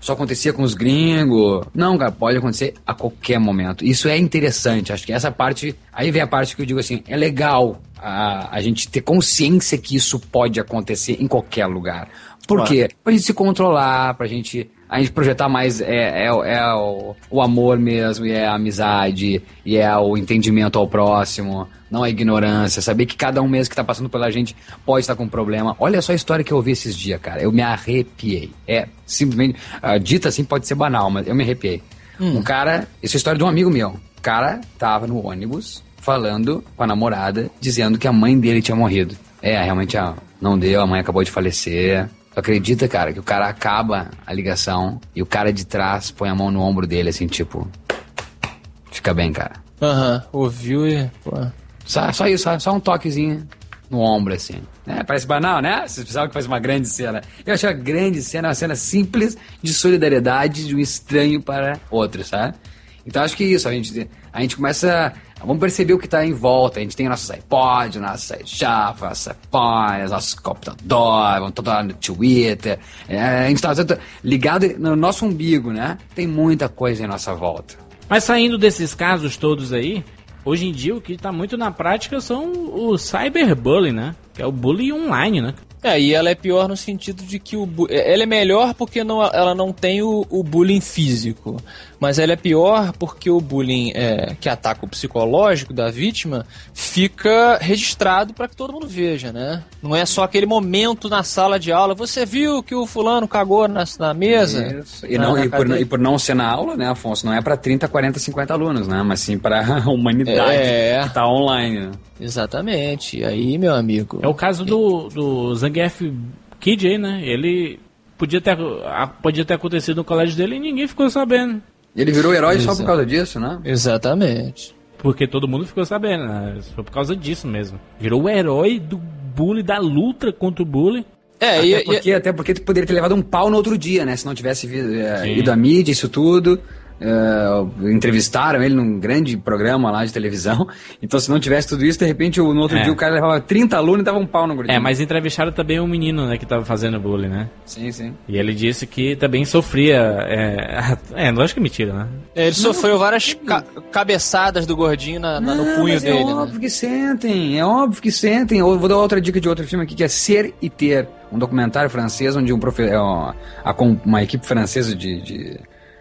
Só acontecia com os gringos. Não, cara, pode acontecer a qualquer momento. Isso é interessante. Acho que essa parte. Aí vem a parte que eu digo assim: é legal a, a gente ter consciência que isso pode acontecer em qualquer lugar. Por Claro. quê? Pra gente se controlar, pra gente. A gente projetar mais é, é, é o, o amor mesmo, e é a amizade, e é o entendimento ao próximo, não a ignorância, saber que cada um mesmo que tá passando pela gente pode estar com um problema. Olha só a história que eu ouvi esses dias, cara. Eu me arrepiei. É simplesmente. ah, dita assim pode ser banal, mas eu me arrepiei. Um cara. Isso é a história de um amigo meu. O cara tava no ônibus falando com a namorada, dizendo que a mãe dele tinha morrido. É, realmente ah, não deu, a mãe acabou de falecer. Acredita, cara, que o cara acaba a ligação e o cara de trás põe a mão no ombro dele, assim, tipo. Fica bem, cara. Aham, ouviu e. Pô. Só, só isso, só, só um toquezinho no ombro, assim. É, parece banal, né? Vocês pensavam que faz uma grande cena. Eu achei uma grande cena, uma cena simples de solidariedade de um estranho para outro, sabe? Então acho que é isso, a gente, a gente começa. Vamos perceber o que está em volta. A gente tem nossos iPod, nossos iShuffle, nossos iPhones, nossos computadores, vamos todo lá no Twitter. É, a gente está ligado no nosso umbigo, né? Tem muita coisa em nossa volta. Mas saindo desses casos todos aí, hoje em dia o que tá muito na prática são o cyberbullying, né? Que é o bullying online, né? É, e ela é pior no sentido de que o bu- ela é melhor porque não, ela não tem o, o bullying físico, mas ela é pior porque o bullying é, que ataca o psicológico da vítima fica registrado para que todo mundo veja, né? Não é só aquele momento na sala de aula, você viu que o fulano cagou na, na mesa? Isso. E, Na- não, na e, por, e por não ser na aula, né, Afonso? Não é para 30, 40, 50 alunos, né? Mas sim para a (laughs) humanidade É. que tá online. né? Exatamente. E aí, meu amigo. É o caso do, do Zangief Kid aí, né? Ele podia ter, podia ter acontecido no colégio dele e ninguém ficou sabendo. Ele virou herói só Exato. por causa disso, né? Exatamente. Porque todo mundo ficou sabendo, né? Foi por causa disso mesmo. Virou o herói do bullying, da luta contra o bullying. É, e, Até e- porque, até porque tu poderia ter levado um pau no outro dia, né? Se não tivesse vi- é, ido à mídia, isso tudo. Eh, entrevistaram ele num grande programa lá de televisão. (laughs) Então, se não tivesse tudo isso, de repente, no outro É. dia o cara levava 30 alunos e dava um pau no gordinho. É, mas entrevistaram também um menino, né, que tava fazendo bullying, né? Sim, sim. E ele disse que também sofria. É, (laughs) é lógico que é mentira, né? Ele sofreu várias ca- cabeçadas do gordinho na- na- no Não, punho mas dele, É né? óbvio que sentem, é óbvio que sentem. Eu vou dar outra dica de outro filme aqui que é Ser e Ter, um documentário francês onde um profe é uma, uma equipe francesa de, de,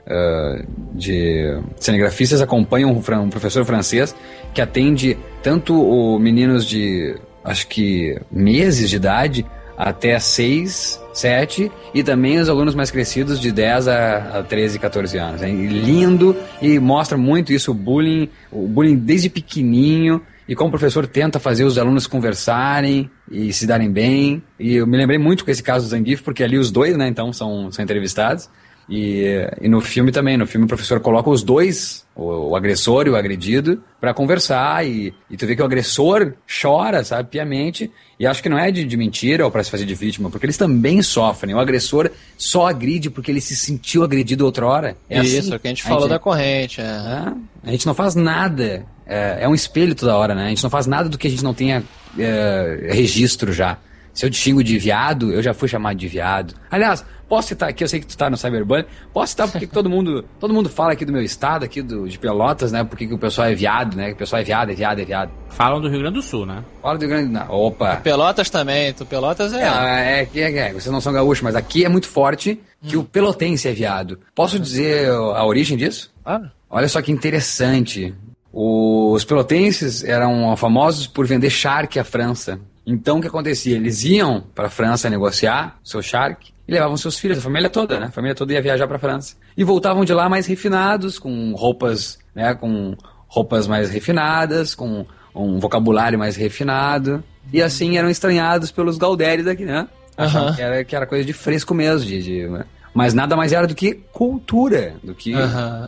ah, de cinegrafistas acompanha um, um professor francês que atende tanto o meninos de acho que meses de idade até 6, 7 e também os alunos mais crescidos de 10 a, a 13, 14 anos. É lindo e mostra muito isso, o bullying, o bullying desde pequenininho e como o professor tenta fazer os alunos conversarem e se darem bem. E eu me lembrei muito com esse caso do Zangief, porque ali os dois, né, então, são, são entrevistados. E, e no filme também, no filme o professor coloca os dois, o, o agressor e o agredido, pra conversar e, e tu vê que o agressor chora, sabe, piamente, e acho que não é de, de mentira ou pra se fazer de vítima, porque eles também sofrem. O agressor só agride porque ele se sentiu agredido outrora. É Isso, assim. é o que a gente falou da corrente. É. É, a gente não faz nada. É, é um espelho toda hora, né? A gente não faz nada do que a gente não tenha é, registro já. Se eu te xingo de viado, eu já fui chamado de viado. Aliás, posso citar aqui, eu sei que tu tá no Cyberbullying, posso citar porque que todo mundo, todo mundo fala aqui do meu estado, aqui do, de Pelotas, né? Porque que o pessoal é viado, né? Que o pessoal é viado, é viado, é viado. Falam do Rio Grande do Sul, né? Fala do Grande... Não, opa! Pelotas também, tu Pelotas é. É, é, que é, é, vocês não são gaúchos, mas aqui é muito forte que o pelotense é viado. Posso dizer a origem disso? Claro. Olha só que interessante. Os pelotenses eram famosos por vender charque à França. Então o que acontecia? Eles iam para a França negociar seu charque e levavam seus filhos, a família toda, né? A família toda ia viajar para a França. E voltavam de lá mais refinados, com roupas, né, com roupas mais refinadas, com um vocabulário mais refinado. E assim eram estranhados pelos gaudéries daqui, né? Aham. que, era, que era coisa de fresco mesmo, de, de- né? Mas nada mais era do que cultura, do que Aham.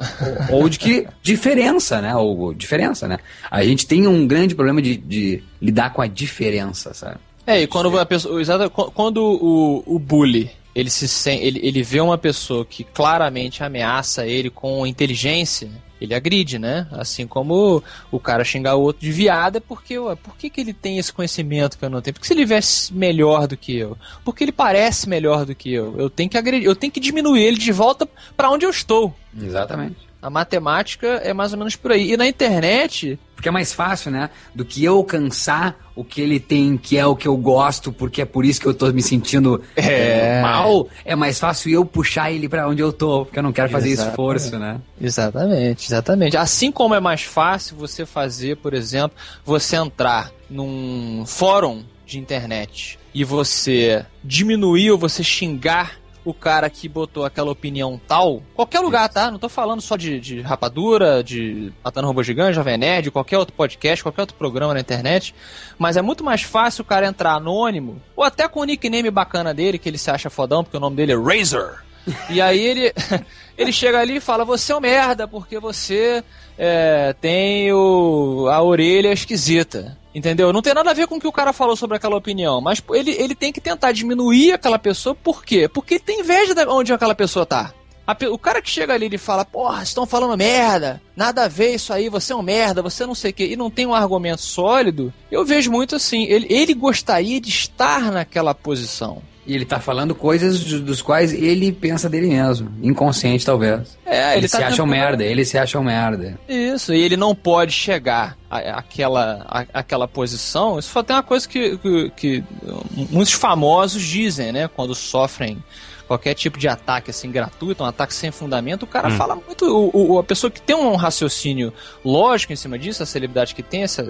ou, (laughs) ou de que diferença, né? Ou diferença, né? A gente tem um grande problema de, de lidar com a diferença, sabe? É, e quando a pessoa. quando o, o bully ele se ele, ele vê uma pessoa que claramente ameaça ele com inteligência, ele agride, né? Assim como o cara xingar o outro de viado é porque, ué, por que, que ele tem esse conhecimento que eu não tenho? Porque se ele viesse melhor do que eu, porque ele parece melhor do que eu, eu tenho que agredir, eu tenho que diminuir ele de volta para onde eu estou. Exatamente. A matemática é mais ou menos por aí. E na internet, Porque é mais fácil, né? Do que eu alcançar o que ele tem, que é o que eu gosto, porque é por isso que eu tô me sentindo É. eh, mal. É mais fácil eu puxar ele pra onde eu tô, porque eu não quero fazer Exatamente. esforço, né? Exatamente, exatamente. Assim como é mais fácil você fazer, por exemplo, você entrar num fórum de internet e você diminuir ou você xingar o cara que botou aquela opinião tal, qualquer lugar, tá? Não tô falando só de, de rapadura, de Matando Robô Gigante, Jovem Nerd, qualquer outro podcast, qualquer outro programa na internet, mas é muito mais fácil o cara entrar anônimo, ou até com o nickname bacana dele, que ele se acha fodão, porque o nome dele é Razor. E aí ele, (laughs) ele chega ali e fala: Você é um merda porque você é, tem o, a orelha esquisita. Entendeu? Não tem nada a ver com o que o cara falou sobre aquela opinião, mas ele, ele tem que tentar diminuir aquela pessoa, por quê? Porque ele tem inveja de onde aquela pessoa tá. A o cara que chega ali e fala, porra, estão falando merda, nada a ver isso aí, você é um merda, você não sei o quê, e não tem um argumento sólido, eu vejo muito assim, ele, ele gostaria de estar naquela posição. E ele tá falando coisas do- dos quais ele pensa dele mesmo. Inconsciente, talvez. É, ele ele se tá acha um tentando- merda, ele se acha um merda. Isso, e ele não pode chegar à- àquela, à- àquela posição. Isso foi até uma coisa que, que, que muitos famosos dizem, né? Quando sofrem qualquer tipo de ataque assim gratuito, um ataque sem fundamento, o cara fala muito. O, o- a pessoa que tem um raciocínio lógico em cima disso, a celebridade que tem essa,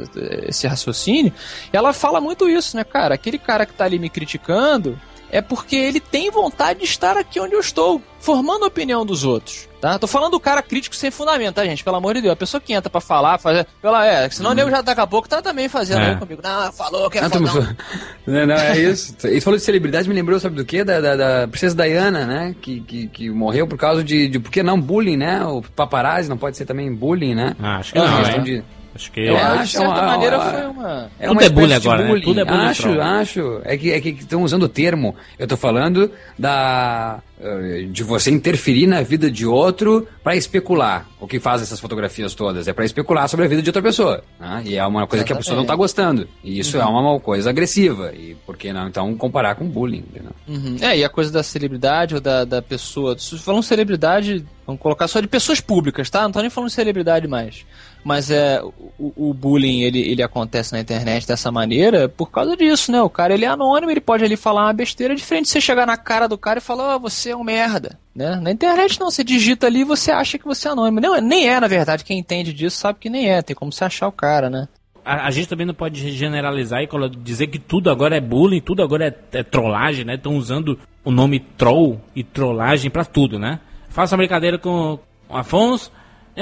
esse raciocínio, ela fala muito isso, né, cara? Aquele cara que tá ali me criticando é porque ele tem vontade de estar aqui onde eu estou, formando a opinião dos outros. Tá? Tô falando do cara crítico sem fundamento, tá, gente? Pelo amor de Deus. A pessoa que entra pra falar, fazer. Pela, é, senão o nego já daqui a pouco tá também fazendo É. aí comigo. Não, falou que é Não, falou- (laughs) não, não, é isso. Ele falou de celebridade, me lembrou, sabe do quê? Da, da, da princesa Diana, né? Que, que, que morreu por causa de, de. Por que não bullying, né? O paparazzi não pode ser também bullying, né? Ah, acho que É uma não, questão hein? de. Acho que. É, acho de certa uma- maneira uma- foi uma. É Tudo uma é bullying espécie de agora, né? Tudo é bullying Acho, troll. acho. É que é que estão usando o termo. Eu tô falando da eh, de você interferir na vida de outro para especular. O que faz essas fotografias todas é para especular sobre a vida de outra pessoa. né? E é uma coisa que a pessoa não tá gostando. E isso é uma coisa agressiva. E por que não então comparar com bullying? Uhum. É, e a coisa da celebridade ou da, da pessoa. Se falando celebridade, vamos colocar só de pessoas públicas, tá? Não tô nem falando de celebridade mais. Mas é o, o bullying ele, ele acontece na internet dessa maneira por causa disso, né? O cara ele é anônimo, ele pode ali falar uma besteira diferente de você chegar na cara do cara e falar, ó, você é um merda. Né? Na internet não, você digita ali e você acha que você é anônimo. Não, nem é, na verdade, quem entende disso sabe que nem é, tem como você achar o cara, né? A, a gente também não pode generalizar e dizer que tudo agora é bullying, tudo agora é, é trollagem, né? Estão usando o nome troll e trollagem pra tudo, né? Faça uma brincadeira com Afonso.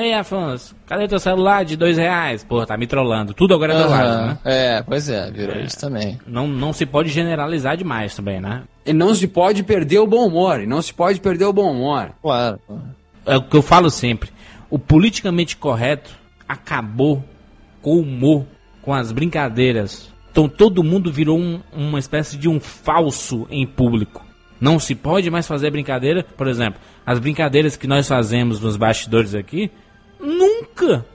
Ei, Afonso, cadê teu celular de dois reais? Pô, tá me trollando. Tudo agora é trollagem, Aham. né? É, pois é, virou isso também. Não, não se pode generalizar demais também, né? E não se pode perder o bom humor. E não se pode perder o bom humor. Claro. É o que eu falo sempre. O politicamente correto acabou com o humor, com as brincadeiras. Então todo mundo virou um- uma espécie de um falso em público. Não se pode mais fazer brincadeira. Por exemplo, as brincadeiras que nós fazemos nos bastidores aqui nunca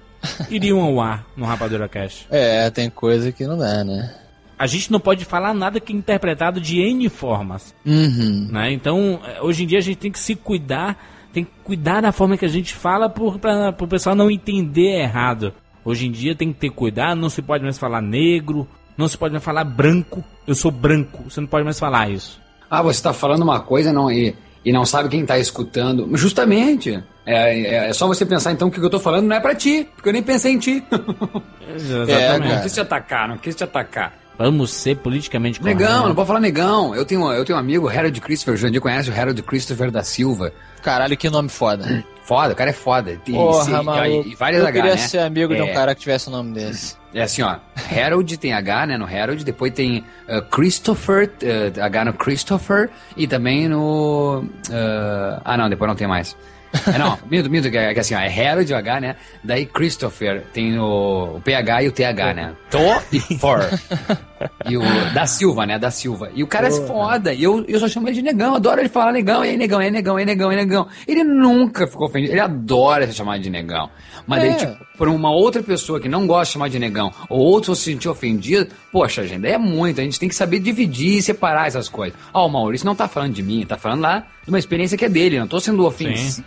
iriam ao ar no Rapadura Cast. É, tem coisa que não dá, né? A gente não pode falar nada que é interpretado de N formas. Uhum. né? Então, eh, hoje em dia a gente tem que se cuidar, tem que cuidar da forma que a gente fala para o pessoal não entender errado. Hoje em dia tem que ter cuidado, não se pode mais falar negro, não se pode mais falar branco. Eu sou branco, você não pode mais falar isso. Ah, você está falando uma coisa não, e, e não sabe quem está escutando. Justamente. É, é, é só você pensar então que o que eu tô falando não é pra ti, porque eu nem pensei em ti. (laughs) Exatamente. não quis te atacar, não quis te atacar. Vamos ser politicamente corretos. Negão, não pode falar negão. Eu tenho, eu tenho um amigo, Harold Christopher, o Jandir conhece o Harold Christopher da Silva. Caralho, que nome foda. (clears throat) Foda, o cara é foda. E, Porra, e- maluco. e várias Eu H, queria né? ser amigo de um É. cara que tivesse o nome desse. É assim, ó. Harold tem H, né, no Harold. Depois tem uh, Christopher, uh, H no Christopher. E também no... uh, ah, não, depois não tem mais. É, não, minto, minto, que é que assim, ó, é Harold o H, né? Daí Christopher tem o, o PH e o TH, né? To e For. E o da Silva, né? Da Silva. E o cara é foda. E eu, eu só chamo ele de negão. Adoro ele falar negão. E aí, negão, e aí, negão, e aí, negão, e aí, negão. Ele nunca ficou ofendido. Ele adora ser chamado de negão. Mas daí, É. tipo, por uma outra pessoa que não gosta de chamar de negão, ou outro se sentir ofendido, poxa, gente, é muito. A gente tem que saber dividir e separar essas coisas. Ó, o Maurício não tá falando de mim, tá falando lá de uma experiência que é dele. Eu não tô sendo ofensivo.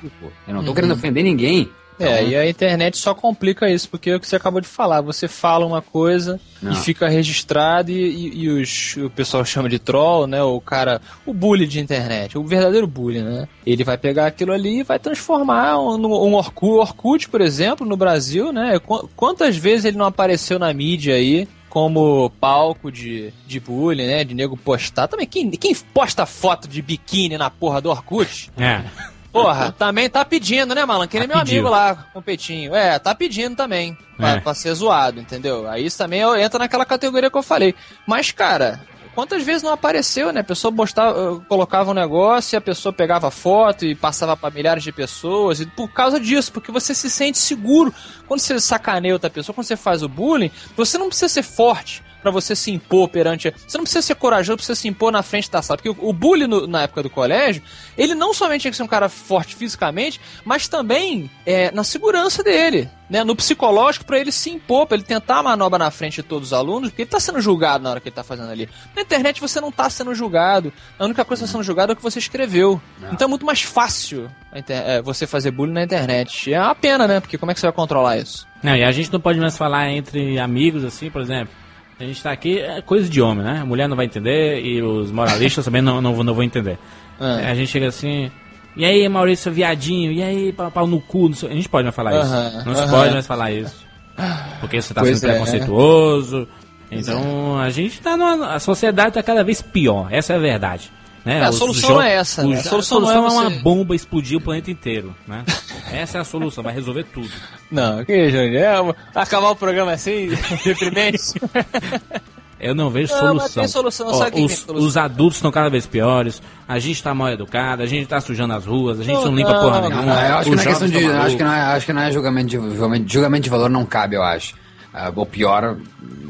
Eu não tô querendo ofender ninguém. É, Então, e a internet só complica isso, porque é o que você acabou de falar. Você fala uma coisa Não. e fica registrado e, e- e os, o pessoal chama de troll, né? O cara, o bully de internet, o verdadeiro bully, né? Ele vai pegar aquilo ali e vai transformar um, num- um Orkut, Orkut, por exemplo, no Brasil, né? Qu- Quantas vezes ele não apareceu na mídia aí? Como palco de, de bullying, né? De nego postar. Também, quem, quem posta foto de biquíni na porra do Orkut? É. Porra, também tá pedindo, né, Malan? Que nem Tá meu pedindo. amigo lá com o peitinho. É, tá pedindo também. Pra, É. pra ser zoado, entendeu? Aí isso também entra naquela categoria que eu falei. Mas, cara, quantas vezes não apareceu, né? A pessoa postava, colocava um negócio e a pessoa pegava foto e passava pra milhares de pessoas. E por causa disso, porque você se sente seguro. Quando você sacaneia outra pessoa, quando você faz o bullying, você não precisa ser forte pra você se impor perante. Você não precisa ser corajoso pra você se impor na frente da sala. Porque o, o bullying no- na época do colégio, ele não somente tinha que ser um cara forte fisicamente, mas também é, na segurança dele. Né, no psicológico, pra ele se impor, pra ele tentar a manobra na frente de todos os alunos, porque ele tá sendo julgado na hora que ele tá fazendo ali. Na internet você não tá sendo julgado. A única coisa que tá sendo julgado é o que você escreveu. Então é muito mais fácil é, você fazer bullying na internet. É uma pena, né? Porque como é que você vai controlar isso? Não, e a gente não pode mais falar entre amigos, assim, por exemplo. A gente tá aqui, é coisa de homem, né? A mulher não vai entender e os moralistas também não, não, vão- não vão entender. Ah. A gente chega assim. E aí, Maurício, viadinho? E aí, pau, pau no cu? Sei- A gente pode mais falar isso. Aham, Não se aham. pode mais falar isso. Porque você tá Pois sendo é. preconceituoso. Então, a gente tá numa. A sociedade tá cada vez pior. Essa é a verdade. Né? É, a solução é essa, né? os- A A solução solução, não é é uma você- bomba explodir o planeta inteiro. Né? Essa é a solução, vai resolver tudo. Não, que Júnior? É, acabar o programa assim, (laughs) deprimente? Eu não vejo Não, solução. mas tem solução, Ó, os, tem solução? os adultos estão cada vez piores, a gente tá mal educado, a gente tá sujando as ruas, a gente não, Não, limpa porra não, nenhuma. Ah, eu acho que não é questão de. Acho que não é, acho que não é julgamento de, julgamento, julgamento de valor, não cabe, eu acho. ah, o pior,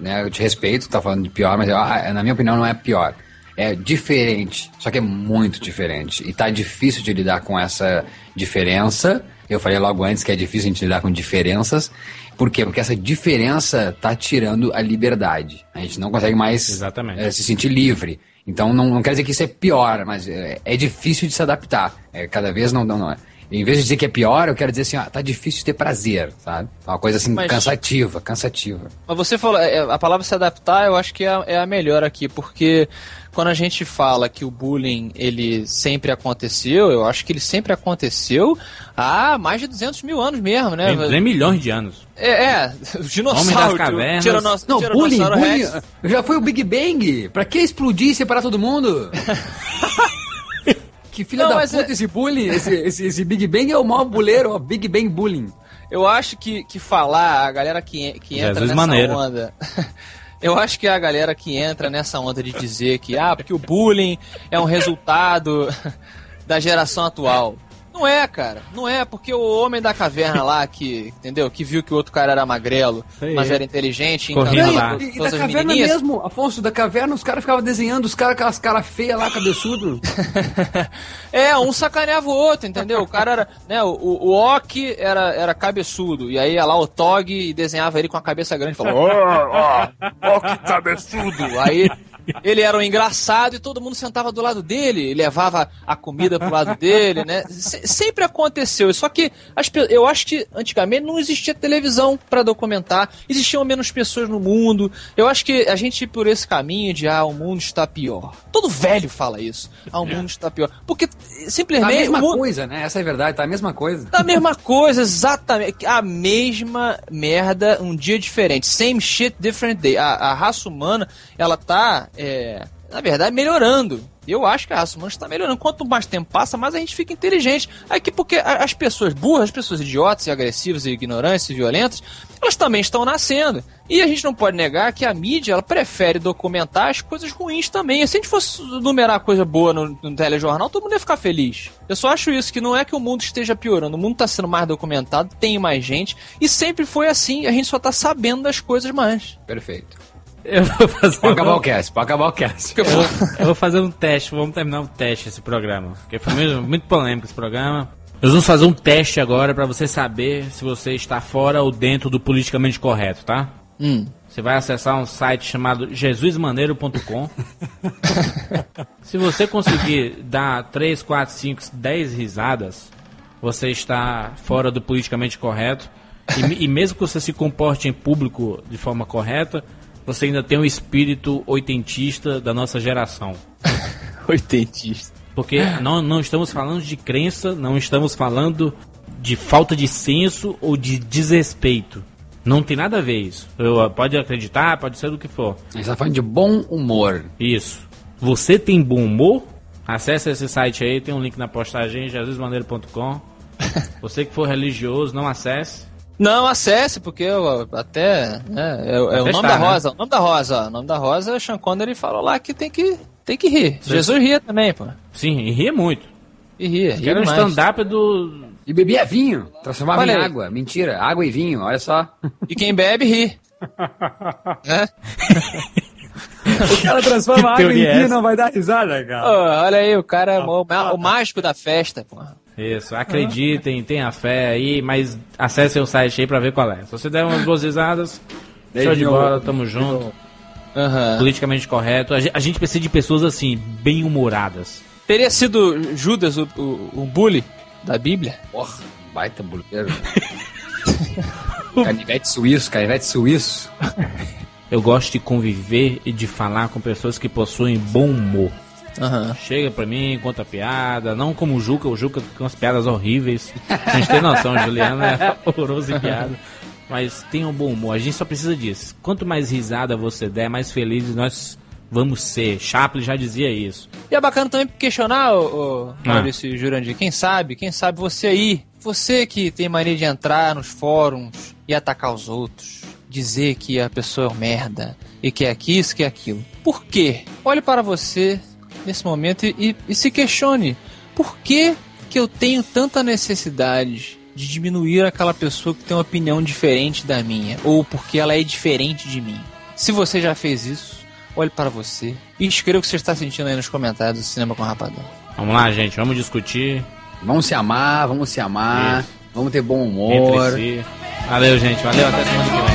né, eu te respeito, tá falando de pior, mas ah, na minha opinião não é pior. É diferente, só que é muito diferente. E tá difícil de lidar com essa diferença. Eu falei logo antes que é difícil a gente lidar com diferenças. Por quê? Porque essa diferença tá tirando a liberdade. A gente não consegue mais Exatamente. eh, se sentir livre. Então não, não quer dizer que isso é pior, mas é, é difícil de se adaptar. É, cada vez não, não, não é. Em vez de dizer que é pior, eu quero dizer assim, ó, tá difícil de ter prazer, sabe? É Uma coisa assim, Mas- cansativa, cansativa. Mas você falou, é, a palavra se adaptar eu acho que é a, é a melhor aqui, porque quando a gente fala que o bullying ele sempre aconteceu, eu acho que ele sempre aconteceu há mais de 200 mil anos mesmo, né? Tem 3 milhões de anos. É, é (laughs) os dinossauros. Homem das cavernas. Tiranos- Não, bullying, bullying. Já foi o Big Bang. Pra que explodir e separar todo mundo? (laughs) que filha Não, da puta é- esse bullying, esse, esse, esse Big Bang é o maior buleiro, ó, Big Bang Bullying. Eu acho que, que falar, a galera que, que entra Jesus nessa maneiro. onda. (laughs) Eu acho que a galera que entra nessa onda de dizer que, ah, porque o bullying é um resultado (laughs) da geração atual. Não é, cara. Não é, porque o homem da caverna lá, que, entendeu? Que viu que o outro cara era magrelo, mas era inteligente, Correndo encantou lá. E, e da caverna menininhas. mesmo, Afonso, da caverna, os caras ficavam desenhando os caras com aquelas caras feias lá, cabeçudo. (laughs) É, um sacaneava o outro, entendeu? O cara era, né, o, o Ok era, era cabeçudo, e aí ia lá o Tog e desenhava ele com a cabeça grande, e falava, ó, ó, ó que cabeçudo. Aí ele era um engraçado e todo mundo sentava do lado dele, e levava a comida pro lado dele, né? Se- sempre aconteceu, só que as eu acho que antigamente não existia televisão pra documentar, existiam menos pessoas no mundo. Eu acho que a gente ir por esse caminho de ah, o mundo está pior. Todo velho fala isso. Ah, o mundo está pior. Porque Tá simplesmente a mesma mundo- coisa, né? Essa é a verdade, tá a mesma coisa. a mesma coisa, exatamente. A mesma merda, um dia diferente. Same shit, different day. A, a raça humana, ela tá, é, na verdade, melhorando. Eu acho que a raça humana está melhorando. Quanto mais tempo passa, mais a gente fica inteligente. Aqui porque as pessoas burras, as pessoas idiotas e agressivas e ignorantes e violentas, elas também estão nascendo. E a gente não pode negar que a mídia, ela prefere documentar as coisas ruins também. Se a gente fosse numerar coisa boa no, no telejornal, todo mundo ia ficar feliz. Eu só acho isso, que não é que o mundo esteja piorando. O mundo está sendo mais documentado, tem mais gente. E sempre foi assim. A gente só tá sabendo das coisas mais. Perfeito. Eu vou fazer, Pode acabar o cast, pode acabar o cast. eu vou, eu vou fazer um teste, vamos terminar o teste desse programa. Porque foi muito, muito polêmico esse programa. Nós vamos fazer um teste agora pra você saber se você está fora ou dentro do politicamente correto, tá? Hum. Você vai acessar um site chamado jesusmaneiro.com. (laughs) Se você conseguir dar 3, 4, 5, 10 risadas, você está fora do politicamente correto. E, e mesmo que você se comporte em público de forma correta, você ainda tem o espírito oitentista da nossa geração. (laughs) Oitentista. Porque não, não estamos falando de crença, não estamos falando de falta de senso ou de desrespeito. Não tem nada a ver isso. Eu, pode acreditar, pode ser do que for. A gente tá falando de bom humor. Isso. Você tem bom humor? Acesse esse site aí, tem um link na postagem, jesusmaneiro.com. (laughs) Você que for religioso, não acesse. Não, acesse, porque eu até. Né, é, é o nome da né? Rosa. O nome da Rosa, ó. O nome da Rosa, o Sean Connery falou lá que tem que, tem que rir. Jesus ria também, pô. Sim, e ria muito. E ria. ria Quero um stand-up do. E bebia vinho, transformava Olha em aí. água. Mentira, água e vinho, olha só. E quem bebe, ri. (laughs) né? O cara transforma água em é vinho, essa? não vai dar risada, cara. olha aí, o cara é o, o mágico da festa, pô. Isso, acreditem, tenha fé aí, mas acessem o site aí pra ver qual é. Se você der umas boas risadas, show de bola, tamo junto. Aham. Politicamente correto. A ge- a gente precisa de pessoas assim, bem humoradas. Teria sido Judas o, o, o bully da Bíblia? Porra, baita buleiro. (laughs) canivete suíço, canivete suíço. Eu gosto de conviver e de falar com pessoas que possuem bom humor. Aham. Chega pra mim, conta piada, não como o Juca, o Juca com umas piadas horríveis. A gente tem noção, o Juliano é (laughs) horroroso em piada. Mas tenha um bom humor, a gente só precisa disso. Quanto mais risada você der, mais felizes nós vamos ser. Chaplin já dizia isso. E é bacana também questionar, o, o Ah. Maurício e Jurandir, quem sabe, quem sabe você aí, você que tem mania de entrar nos fóruns e atacar os outros, dizer que a pessoa é merda e que é aqui isso, que é aquilo. Por quê? Olhe para você nesse momento e, e se questione. Por que, que eu tenho tanta necessidade de diminuir aquela pessoa que tem uma opinião diferente da minha, ou porque ela é diferente de mim. Se você já fez isso, olhe para você e escreva o que você está sentindo aí nos comentários do Cinema com Rapadão. Vamos lá, gente, vamos discutir. Vamos se amar, vamos se amar, Isso. vamos ter bom humor. Si. Valeu, gente, valeu, até semana que vem.